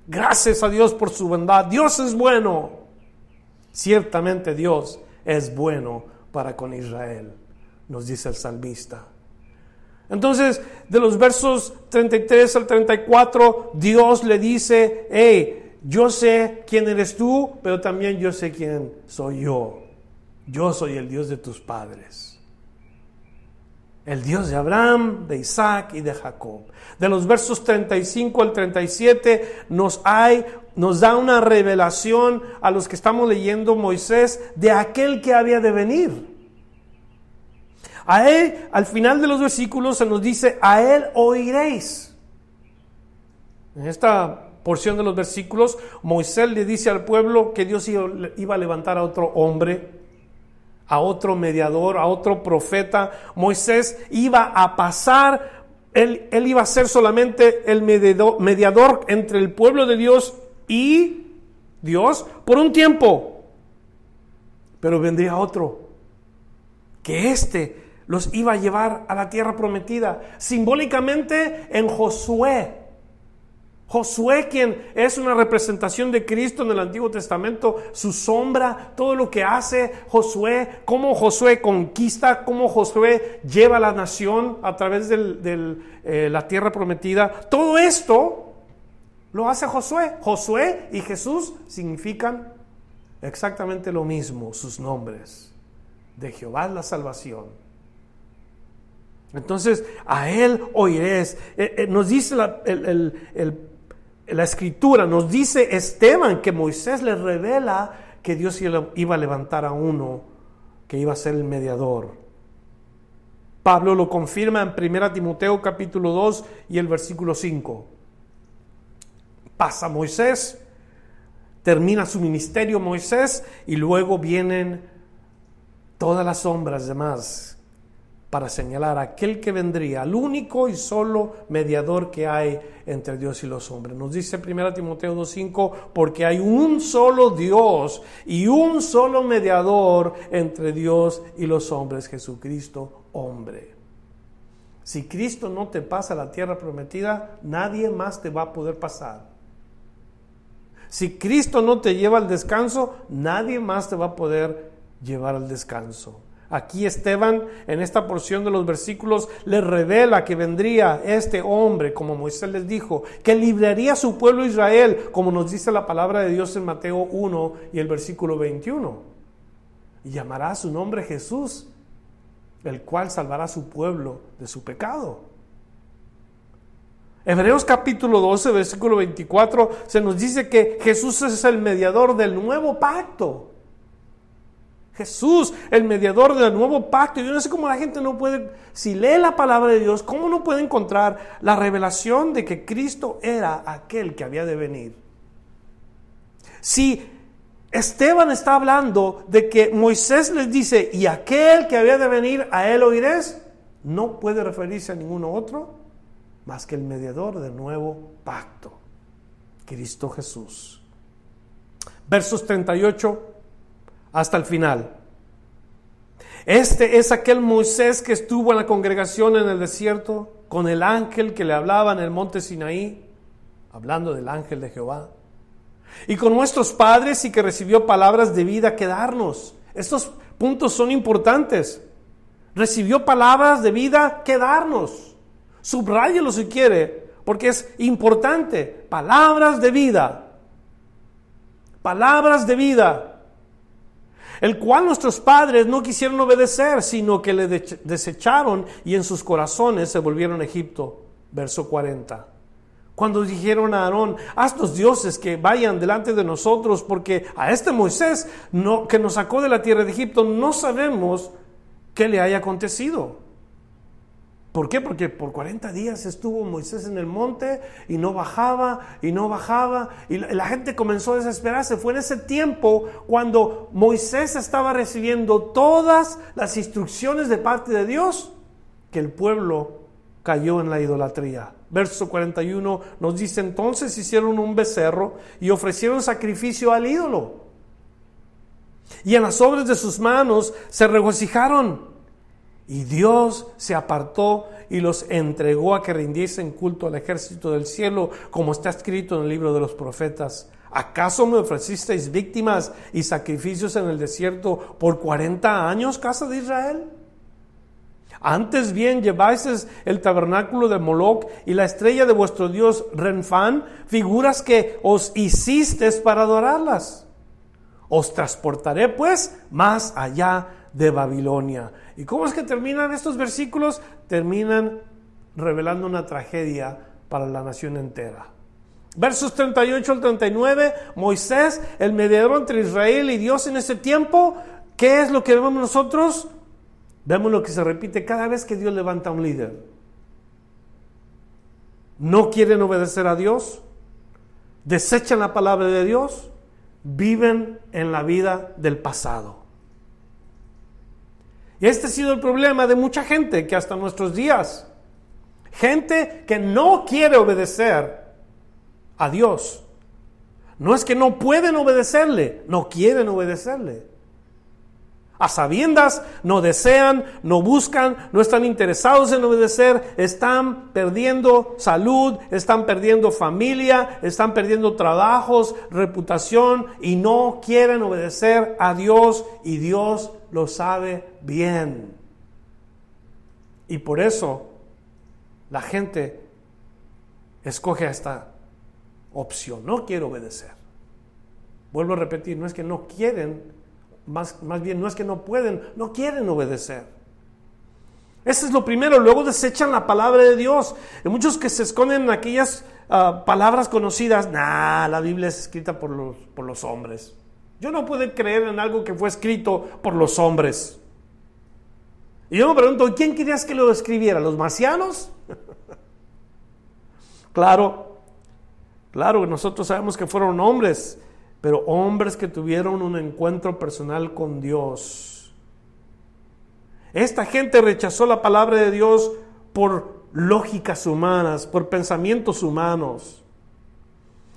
Gracias a Dios por su bondad. Dios es bueno. Ciertamente Dios es bueno para con Israel, nos dice el salmista. Entonces, de los versos 33 al 34, Dios le dice, hey, yo sé quién eres tú, pero también yo sé quién soy yo. Yo soy el Dios de tus padres. El Dios de Abraham, de Isaac y de Jacob. De los versos 35 al 37 nos hay nos da una revelación a los que estamos leyendo Moisés de aquel que había de venir. A él, al final de los versículos se nos dice, a él oiréis. En esta porción de los versículos, Moisés le dice al pueblo que Dios iba a levantar a otro hombre, a otro mediador, a otro profeta. Moisés iba a pasar, él, iba a ser solamente el mediador, mediador entre el pueblo de Dios y Dios por un tiempo. Pero vendría otro, que este los iba a llevar a la tierra prometida. Simbólicamente en Josué. Josué, quien es una representación de Cristo en el Antiguo Testamento, su sombra, todo lo que hace Josué, cómo Josué conquista, cómo Josué lleva a la nación a través de eh, la tierra prometida. Todo esto lo hace Josué. Josué y Jesús significan exactamente lo mismo, sus nombres. De Jehová la salvación entonces, a Él oiréis. Eh, eh, nos dice la, la, escritura, nos dice Esteban que Moisés le revela que Dios iba a levantar a uno que iba a ser el mediador. Pablo lo confirma en 1 Timoteo capítulo 2 y el versículo 5. Pasa Moisés, termina su ministerio Moisés y luego vienen todas las sombras demás para señalar a aquel que vendría, al único y solo mediador que hay entre Dios y los hombres. Nos dice 1 Timoteo 2.5, porque hay un solo Dios y un solo mediador entre Dios y los hombres, Jesucristo hombre. Si Cristo no te pasa a la tierra prometida, nadie más te va a poder pasar. Si Cristo no te lleva al descanso, nadie más te va a poder llevar al descanso. Aquí Esteban, en esta porción de los versículos, le revela que vendría este hombre, como Moisés les dijo, que libraría a su pueblo Israel, como nos dice la palabra de Dios en Mateo 1 y el versículo 21. Y llamará a su nombre Jesús, el cual salvará a su pueblo de su pecado. Hebreos capítulo 12, versículo 24, se nos dice que Jesús es el mediador del nuevo pacto. Jesús, el mediador del nuevo pacto. Yo no sé cómo la gente no puede, si lee la palabra de Dios, cómo no puede encontrar la revelación de que Cristo era aquel que había de venir. Si Esteban está hablando de que Moisés les dice, y aquel que había de venir, a él oiréis, no puede referirse a ninguno otro más que el mediador del nuevo pacto, Cristo Jesús. Versos 38 hasta el final. Este es aquel Moisés que estuvo en la congregación en el desierto con el ángel que le hablaba en el monte Sinaí, hablando del ángel de Jehová. Y con nuestros padres y que recibió palabras de vida que darnos. Estos puntos son importantes. Recibió palabras de vida que darnos. Subráyelo si quiere, porque es importante. Palabras de vida. Palabras de vida el cual nuestros padres no quisieron obedecer, sino que le desecharon y en sus corazones se volvieron a Egipto. Verso 40. Cuando dijeron a Aarón, haz los dioses que vayan delante de nosotros, porque a este Moisés que nos sacó de la tierra de Egipto no sabemos qué le haya acontecido. ¿Por qué? Porque por 40 días estuvo Moisés en el monte y no bajaba y no bajaba y la, gente comenzó a desesperarse. Fue en ese tiempo cuando Moisés estaba recibiendo todas las instrucciones de parte de Dios que el pueblo cayó en la idolatría. Verso 41 nos dice entonces hicieron un becerro y ofrecieron sacrificio al ídolo. Y en las obras de sus manos se regocijaron. Y Dios se apartó y los entregó a que rindiesen culto al ejército del cielo, como está escrito en el libro de los profetas. ¿Acaso me ofrecisteis víctimas y sacrificios en el desierto por 40 años, casa de Israel? Antes bien lleváis el tabernáculo de Moloch y la estrella de vuestro dios Renfán, figuras que os hicisteis para adorarlas. Os transportaré pues más allá de Babilonia. ¿Y cómo es que terminan estos versículos? Terminan revelando una tragedia para la nación entera. Versos 38 al 39, Moisés, el mediador entre Israel y Dios en ese tiempo, ¿qué es lo que vemos nosotros? Vemos lo que se repite cada vez que Dios levanta a un líder. No quieren obedecer a Dios, desechan la palabra de Dios, viven en la vida del pasado. Y este ha sido el problema de mucha gente que hasta nuestros días, gente que no quiere obedecer a Dios. No es que no pueden obedecerle, no quieren obedecerle. A sabiendas no desean, no buscan, no están interesados en obedecer, están perdiendo salud, están perdiendo familia, están perdiendo trabajos, reputación y no quieren obedecer a Dios y Dios lo sabe bien. Y por eso la gente escoge esta opción. No quiero obedecer. Vuelvo a repetir, no es que no quieren, más, más bien no es que no pueden, no quieren obedecer. Eso es lo primero. Luego desechan la palabra de Dios. Hay muchos que se esconden en aquellas ah, palabras conocidas. Nah, la Biblia es escrita por los, por los hombres. Yo no puedo creer en algo que fue escrito por los hombres. Y yo me pregunto, ¿quién querías que lo escribiera? ¿Los marcianos? claro, claro, nosotros sabemos que fueron hombres, pero hombres que tuvieron un encuentro personal con Dios. Esta gente rechazó la palabra de Dios por lógicas humanas, por pensamientos humanos.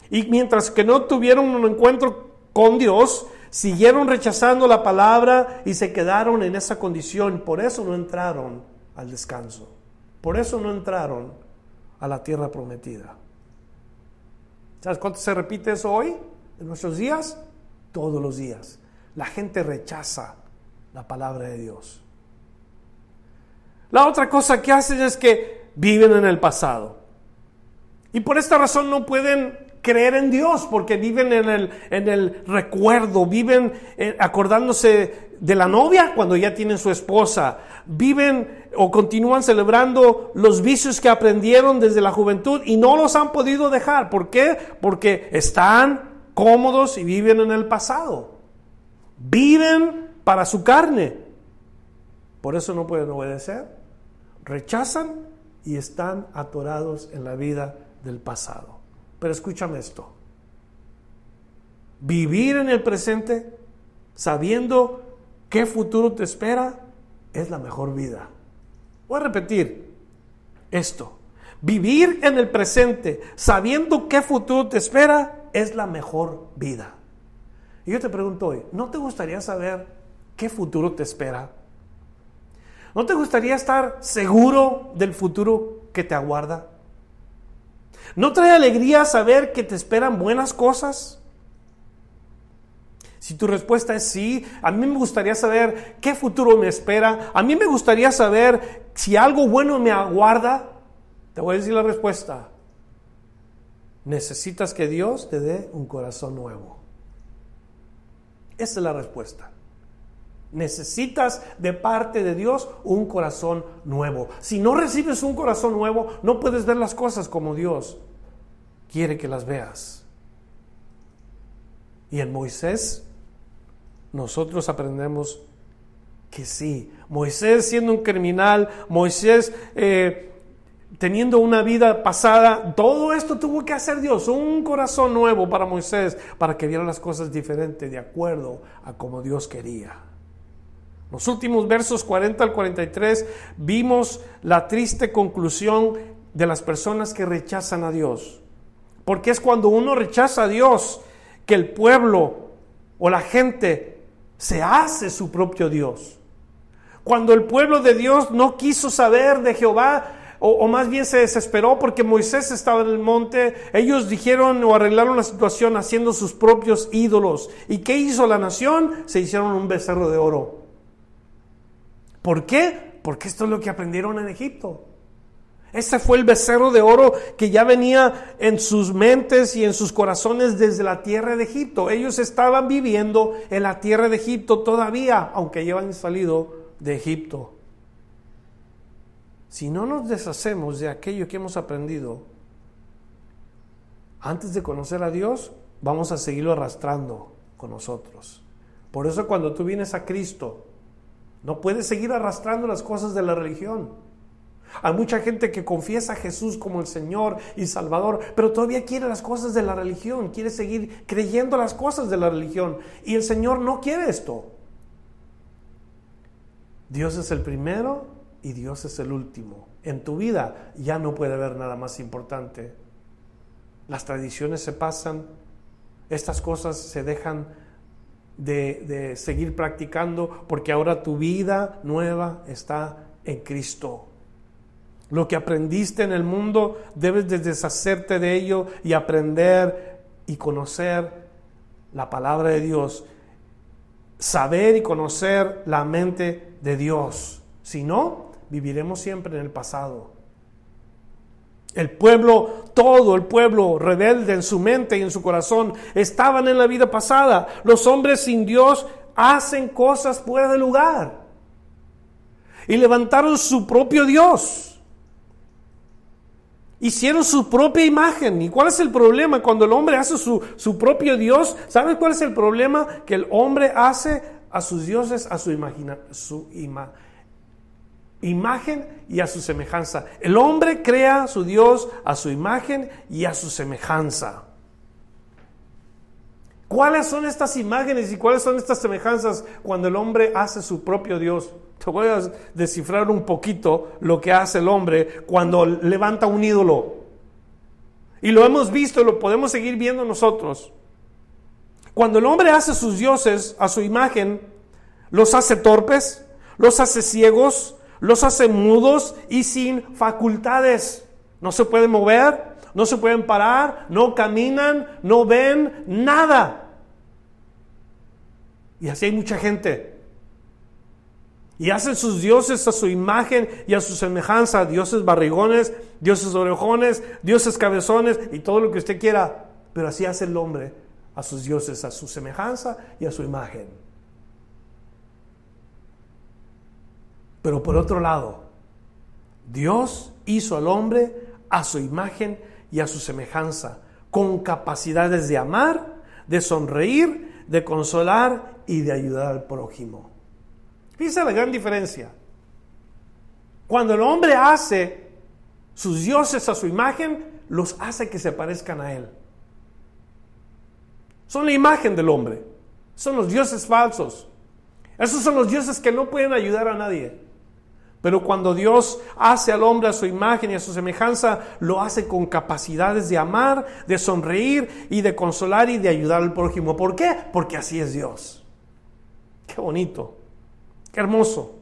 Y mientras que no tuvieron un encuentro con Dios, siguieron rechazando la palabra y se quedaron en esa condición. Por eso no entraron al descanso. Por eso no entraron a la tierra prometida. ¿Sabes cuánto se repite eso hoy? En nuestros días, todos los días. La gente rechaza la palabra de Dios. La otra cosa que hacen es que viven en el pasado. Y por esta razón no pueden creer en Dios, porque viven en el, en el recuerdo, viven eh, acordándose de la novia cuando ya tienen su esposa, viven o continúan celebrando los vicios que aprendieron desde la juventud y no los han podido dejar. ¿Por qué? Porque están cómodos y viven en el pasado. Viven para su carne. Por eso no pueden obedecer. Rechazan y están atorados en la vida del pasado. Pero escúchame esto. Vivir en el presente sabiendo qué futuro te espera es la mejor vida. Voy a repetir esto. Vivir en el presente sabiendo qué futuro te espera es la mejor vida. Y yo te pregunto hoy, ¿no te gustaría saber qué futuro te espera? ¿No te gustaría estar seguro del futuro que te aguarda? ¿No trae alegría saber que te esperan buenas cosas? Si tu respuesta es sí, a mí me gustaría saber qué futuro me espera, a mí me gustaría saber si algo bueno me aguarda, te voy a decir la respuesta. Necesitas que Dios te dé un corazón nuevo. Esa es la respuesta. Necesitas de parte de Dios un corazón nuevo. Si no recibes un corazón nuevo, no puedes ver las cosas como Dios quiere que las veas. Y en Moisés nosotros aprendemos que sí. Moisés siendo un criminal, Moisés eh, teniendo una vida pasada, todo esto tuvo que hacer Dios, un corazón nuevo para Moisés, para que viera las cosas diferentes, de acuerdo a como Dios quería. Los últimos versos 40 al 43 vimos la triste conclusión de las personas que rechazan a Dios. Porque es cuando uno rechaza a Dios que el pueblo o la gente se hace su propio Dios. Cuando el pueblo de Dios no quiso saber de Jehová, o, más bien se desesperó porque Moisés estaba en el monte, ellos dijeron o arreglaron la situación haciendo sus propios ídolos. ¿Y qué hizo la nación? Se hicieron un becerro de oro. ¿Por qué? Porque esto es lo que aprendieron en Egipto. Ese fue el becerro de oro que ya venía en sus mentes y en sus corazones desde la tierra de Egipto. Ellos estaban viviendo en la tierra de Egipto todavía, aunque han salido de Egipto. Si no nos deshacemos de aquello que hemos aprendido antes de conocer a Dios, vamos a seguirlo arrastrando con nosotros. Por eso cuando tú vienes a Cristo, no puedes seguir arrastrando las cosas de la religión. Hay mucha gente que confiesa a Jesús como el Señor y Salvador, pero todavía quiere las cosas de la religión, quiere seguir creyendo las cosas de la religión. Y el Señor no quiere esto. Dios es el primero y Dios es el último. En tu vida ya no puede haber nada más importante. Las tradiciones se pasan, estas cosas se dejan de, de seguir practicando porque ahora tu vida nueva está en Cristo. Lo que aprendiste en el mundo, debes de deshacerte de ello y aprender y conocer la palabra de Dios. Saber y conocer la mente de Dios. Si no, viviremos siempre en el pasado. El pueblo, todo el pueblo rebelde en su mente y en su corazón, estaban en la vida pasada. Los hombres sin Dios hacen cosas fuera de lugar. Y levantaron su propio Dios. Hicieron su propia imagen. ¿Y cuál es el problema? Cuando el hombre hace su, su propio Dios, ¿sabes cuál es el problema? Que el hombre hace a sus dioses a su, imagina, su imagen y a su semejanza. El hombre crea a su Dios a su imagen y a su semejanza. ¿Cuáles son estas imágenes y cuáles son estas semejanzas cuando el hombre hace su propio Dios? Te voy a descifrar un poquito lo que hace el hombre cuando levanta un ídolo. Y lo hemos visto lo podemos seguir viendo nosotros. Cuando el hombre hace sus dioses a su imagen, los hace torpes, los hace ciegos, los hace mudos y sin facultades. No se pueden mover, no se pueden parar, no caminan, no ven nada. Y así hay mucha gente. Y hacen sus dioses a su imagen y a su semejanza, dioses barrigones, dioses orejones, dioses cabezones y todo lo que usted quiera. Pero así hace el hombre a sus dioses, a su semejanza y a su imagen. Pero por otro lado, Dios hizo al hombre a su imagen y a su semejanza, con capacidades de amar, de sonreír, de consolar y de ayudar al prójimo. Fíjense la gran diferencia. Cuando el hombre hace sus dioses a su imagen, los hace que se parezcan a él. Son la imagen del hombre. Son los dioses falsos. Esos son los dioses que no pueden ayudar a nadie. Pero cuando Dios hace al hombre a su imagen y a su semejanza, lo hace con capacidades de amar, de sonreír y de consolar y de ayudar al prójimo. ¿Por qué? Porque así es Dios. Qué bonito. Qué hermoso.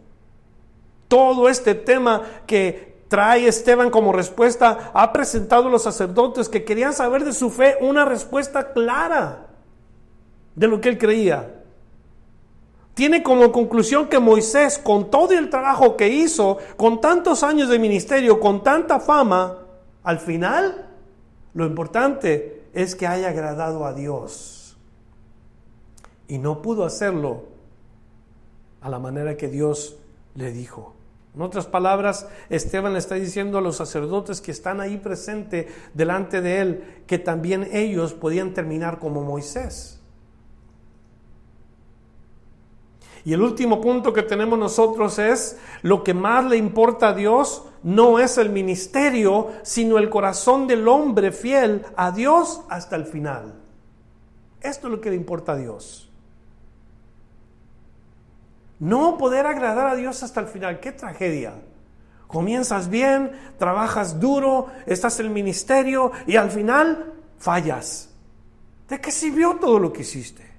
Todo este tema que trae Esteban como respuesta ha presentado a los sacerdotes que querían saber de su fe una respuesta clara de lo que él creía. Tiene como conclusión que Moisés, con todo el trabajo que hizo, con tantos años de ministerio, con tanta fama, al final, lo importante es que haya agradado a Dios. Y no pudo hacerlo a la manera que Dios le dijo. En otras palabras, Esteban le está diciendo a los sacerdotes que están ahí presentes delante de él que también ellos podían terminar como Moisés. Y el último punto que tenemos nosotros es, lo que más le importa a Dios no es el ministerio, sino el corazón del hombre fiel a Dios hasta el final. Esto es lo que le importa a Dios. No poder agradar a Dios hasta el final. Qué tragedia. Comienzas bien, trabajas duro, estás en el ministerio y al final fallas. ¿De qué sirvió todo lo que hiciste?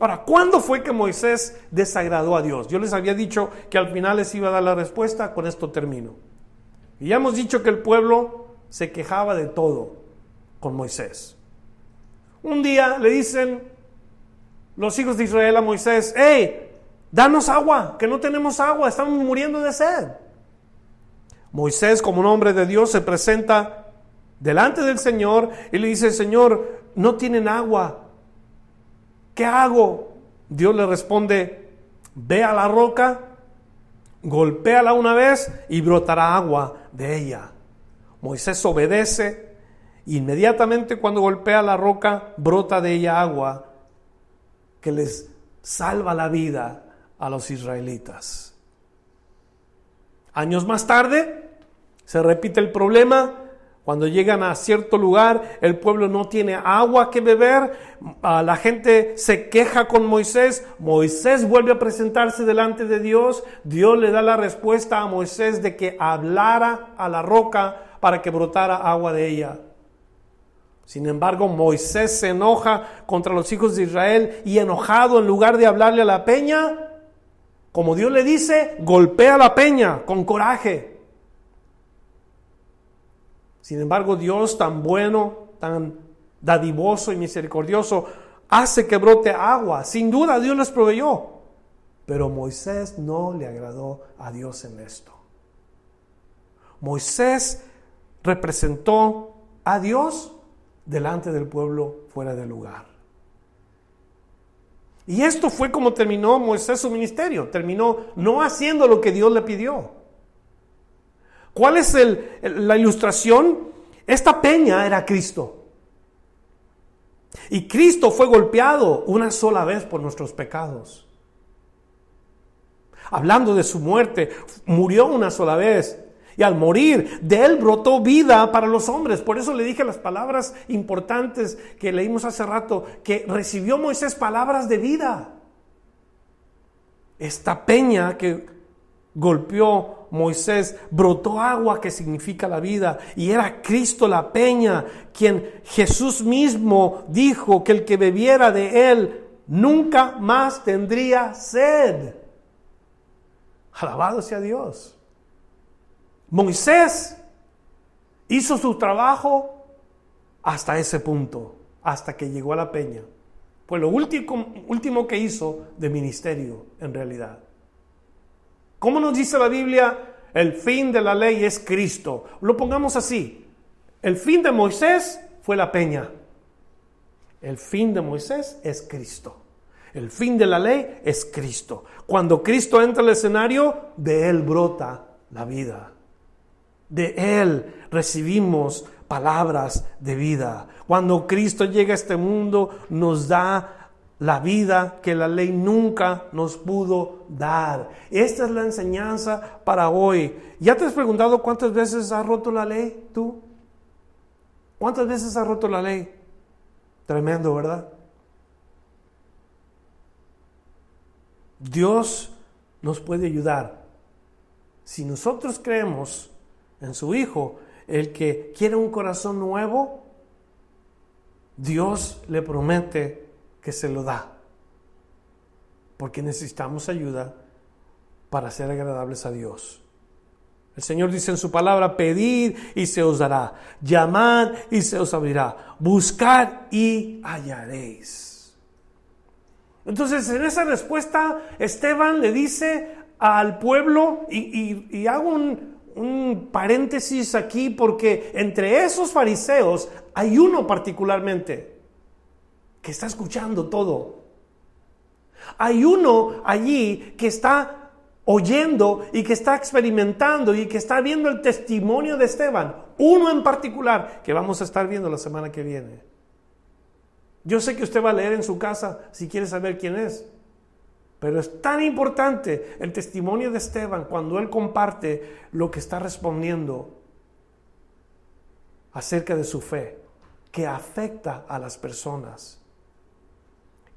Ahora, ¿cuándo fue que Moisés desagradó a Dios? Yo les había dicho que al final les iba a dar la respuesta, con esto termino. Y ya hemos dicho que el pueblo se quejaba de todo con Moisés. Un día le dicen los hijos de Israel a Moisés, hey, danos agua, que no tenemos agua, estamos muriendo de sed. Moisés, como un hombre de Dios, se presenta delante del Señor y le dice, Señor, no tienen agua. ¿Qué hago? Dios le responde, ve a la roca, golpéala una vez y brotará agua de ella. Moisés obedece. Inmediatamente cuando golpea la roca, brota de ella agua que les salva la vida a los israelitas. Años más tarde se repite el problema. Cuando llegan a cierto lugar, el pueblo no tiene agua que beber, la gente se queja con Moisés, Moisés vuelve a presentarse delante de Dios, Dios le da la respuesta a Moisés de que hablara a la roca para que brotara agua de ella. Sin embargo, Moisés se enoja contra los hijos de Israel y enojado, en lugar de hablarle a la peña, como Dios le dice, golpea la peña con coraje. Sin embargo, Dios tan bueno, tan dadivoso y misericordioso, hace que brote agua. Sin duda Dios les proveyó. Pero Moisés no le agradó a Dios en esto. Moisés representó a Dios delante del pueblo fuera de lugar. Y esto fue como terminó Moisés su ministerio. Terminó no haciendo lo que Dios le pidió. ¿Cuál es la ilustración? Esta peña era Cristo. Y Cristo fue golpeado una sola vez por nuestros pecados. Hablando de su muerte, murió una sola vez. Y al morir, de él brotó vida para los hombres. Por eso le dije las palabras importantes que leímos hace rato, que recibió Moisés palabras de vida. Esta peña que golpeó Moisés, brotó agua que significa la vida, y era Cristo la peña, quien Jesús mismo dijo que el que bebiera de él nunca más tendría sed. Alabado sea Dios. Moisés hizo su trabajo hasta ese punto, hasta que llegó a la peña. Fue lo último, último que hizo de ministerio en realidad. ¿Cómo nos dice la Biblia? El fin de la ley es Cristo. Lo pongamos así. El fin de Moisés fue la peña. El fin de Moisés es Cristo. El fin de la ley es Cristo. Cuando Cristo entra al escenario, de Él brota la vida. De Él recibimos palabras de vida. Cuando Cristo llega a este mundo, nos da la vida que la ley nunca nos pudo dar. Esta es la enseñanza para hoy. ¿Ya te has preguntado cuántas veces has roto la ley tú? ¿Cuántas veces has roto la ley? Tremendo, ¿verdad? Dios nos puede ayudar. Si nosotros creemos en su Hijo, el que quiere un corazón nuevo, Dios le promete que se lo da. Porque necesitamos ayuda para ser agradables a Dios. El Señor dice en su palabra, pedid y se os dará, llamad y se os abrirá, buscad y hallaréis. Entonces, en esa respuesta, Esteban le dice al pueblo, y, hago un, un paréntesis aquí, porque entre esos fariseos hay uno particularmente, que está escuchando todo. Hay uno allí que está oyendo y que está experimentando y que está viendo el testimonio de Esteban. Uno en particular que vamos a estar viendo la semana que viene. Yo sé que usted va a leer en su casa si quiere saber quién es. Pero es tan importante el testimonio de Esteban cuando él comparte lo que está respondiendo acerca de su fe, que afecta a las personas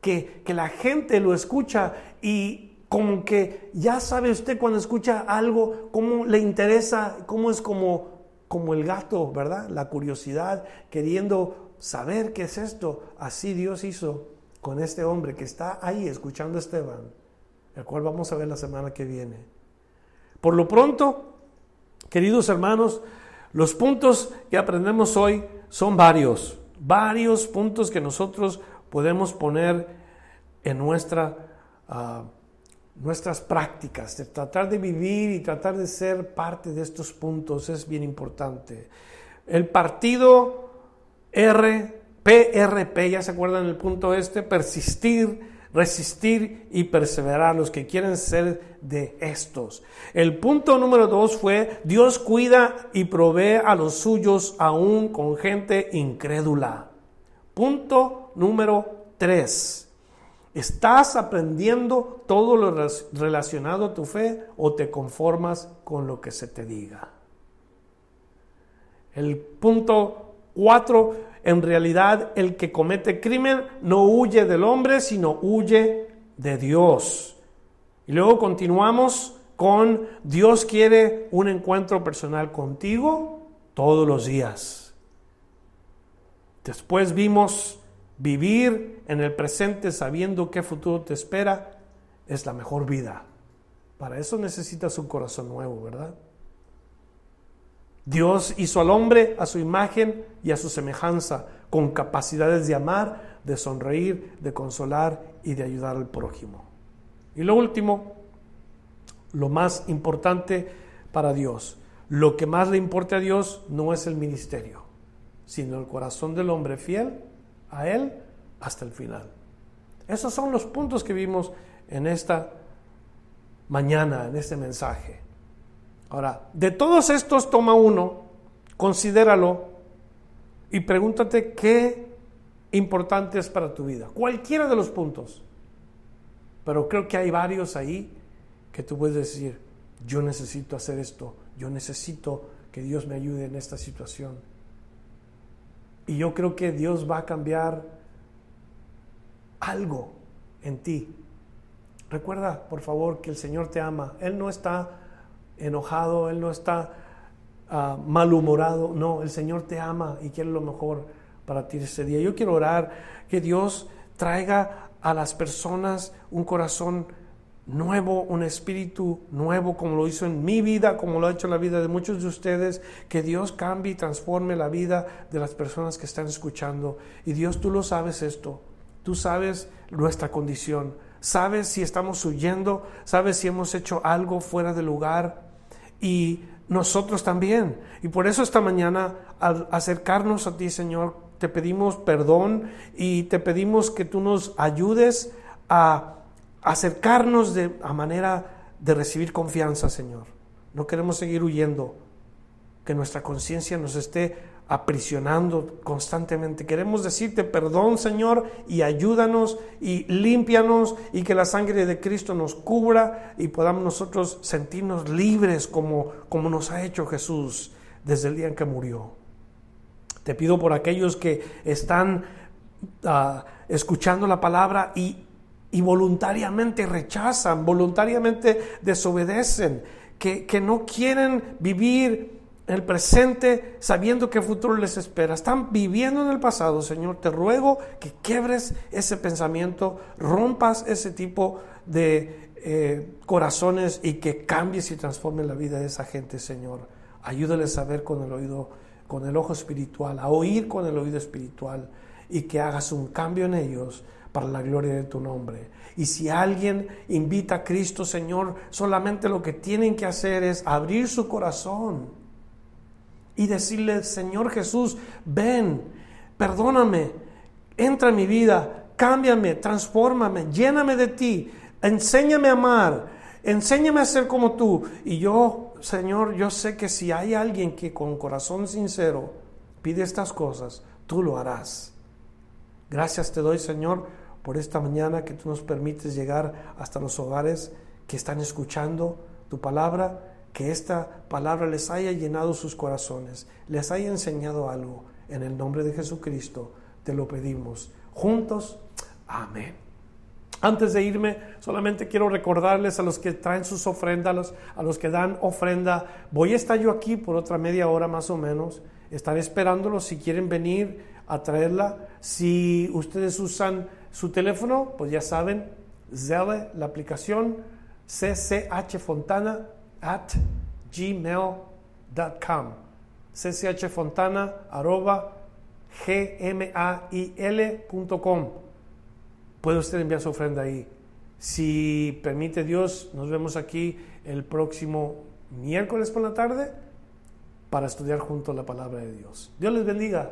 que, la gente lo escucha y como que ya sabe usted cuando escucha algo, cómo le interesa, cómo es como, como el gato, ¿verdad? La curiosidad, queriendo saber qué es esto. Así Dios hizo con este hombre que está ahí escuchando a Esteban, el cual vamos a ver la semana que viene. Por lo pronto, queridos hermanos, los puntos que aprendemos hoy son varios, varios puntos que nosotros podemos poner en nuestra, ah, nuestras prácticas, de tratar de vivir y tratar de ser parte de estos puntos es bien importante. El partido R, PRP, ya se acuerdan el punto este, persistir, resistir y perseverar, los que quieren ser de estos. El punto número dos fue, Dios cuida y provee a los suyos aún con gente incrédula. Punto número 3. ¿Estás aprendiendo todo lo relacionado a tu fe o te conformas con lo que se te diga? El punto 4, en realidad el que comete crimen no huye del hombre, sino huye de Dios. Y luego continuamos con Dios quiere un encuentro personal contigo todos los días. Después vimos Vivir en el presente sabiendo qué futuro te espera es la mejor vida. Para eso necesitas un corazón nuevo, ¿verdad? Dios hizo al hombre a su imagen y a su semejanza, con capacidades de amar, de sonreír, de consolar y de ayudar al prójimo. Y lo último, lo más importante para Dios, lo que más le importa a Dios no es el ministerio, sino el corazón del hombre fiel a Él hasta el final. Esos son los puntos que vimos en esta mañana, en este mensaje. Ahora, de todos estos toma uno, considéralo y pregúntate qué importante es para tu vida. Cualquiera de los puntos. Pero creo que hay varios ahí que tú puedes decir, yo necesito hacer esto yo necesito que Dios me ayude en esta situación. Y yo creo que Dios va a cambiar algo en ti. Recuerda, por favor, que el Señor te ama. Él no está enojado, Él no está ah, malhumorado. No, el Señor te ama y quiere lo mejor para ti ese día. Yo quiero orar que Dios traiga a las personas un corazón nuevo, un espíritu nuevo, como lo hizo en mi vida, como lo ha hecho en la vida de muchos de ustedes, que Dios cambie y transforme la vida de las personas que están escuchando. Y Dios, tú lo sabes esto, tú sabes nuestra condición, sabes si estamos huyendo, sabes si hemos hecho algo fuera de lugar y nosotros también. Y por eso esta mañana, al acercarnos a ti, Señor, te pedimos perdón y te pedimos que tú nos ayudes a acercarnos de, a manera de recibir confianza, Señor. No queremos seguir huyendo, que nuestra conciencia nos esté aprisionando constantemente. Queremos decirte perdón, Señor, y ayúdanos y límpianos y que la sangre de Cristo nos cubra y podamos nosotros sentirnos libres como, como nos ha hecho Jesús desde el día en que murió. Te pido por aquellos que están ah, escuchando la palabra y y voluntariamente rechazan, voluntariamente desobedecen, que, que no quieren vivir el presente sabiendo el futuro les espera. Están viviendo en el pasado, Señor. Te ruego que quebres ese pensamiento, rompas ese tipo de eh, corazones y que cambies y transformes la vida de esa gente, Señor. Ayúdales a ver con el oído, con el ojo espiritual, a oír con el oído espiritual y que hagas un cambio en ellos para la gloria de tu nombre. Y si alguien invita a Cristo, Señor, solamente lo que tienen que hacer es abrir su corazón y decirle, Señor Jesús, ven, perdóname, entra en mi vida, cámbiame, transfórmame, lléname de ti, enséñame a amar, enséñame a ser como tú. Y yo, Señor, yo sé que si hay alguien que con corazón sincero pide estas cosas, tú lo harás. Gracias te doy, Señor, por esta mañana que tú nos permites llegar hasta los hogares que están escuchando tu palabra, que esta palabra les haya llenado sus corazones, les haya enseñado algo. En el nombre de Jesucristo te lo pedimos. Juntos, amén. Antes de irme, solamente quiero recordarles a los que traen sus ofrendas, a los, que dan ofrenda, voy a estar yo aquí por otra media hora más o menos. Estaré esperándolos si quieren venir a traerla. Si ustedes usan su teléfono, pues ya saben, Zelle, la aplicación cchfontana at gmail.com. cchfontana arroba gmail.com. Puede usted enviar su ofrenda ahí. Si permite Dios, nos vemos aquí el próximo miércoles por la tarde para estudiar juntos la palabra de Dios. Dios les bendiga.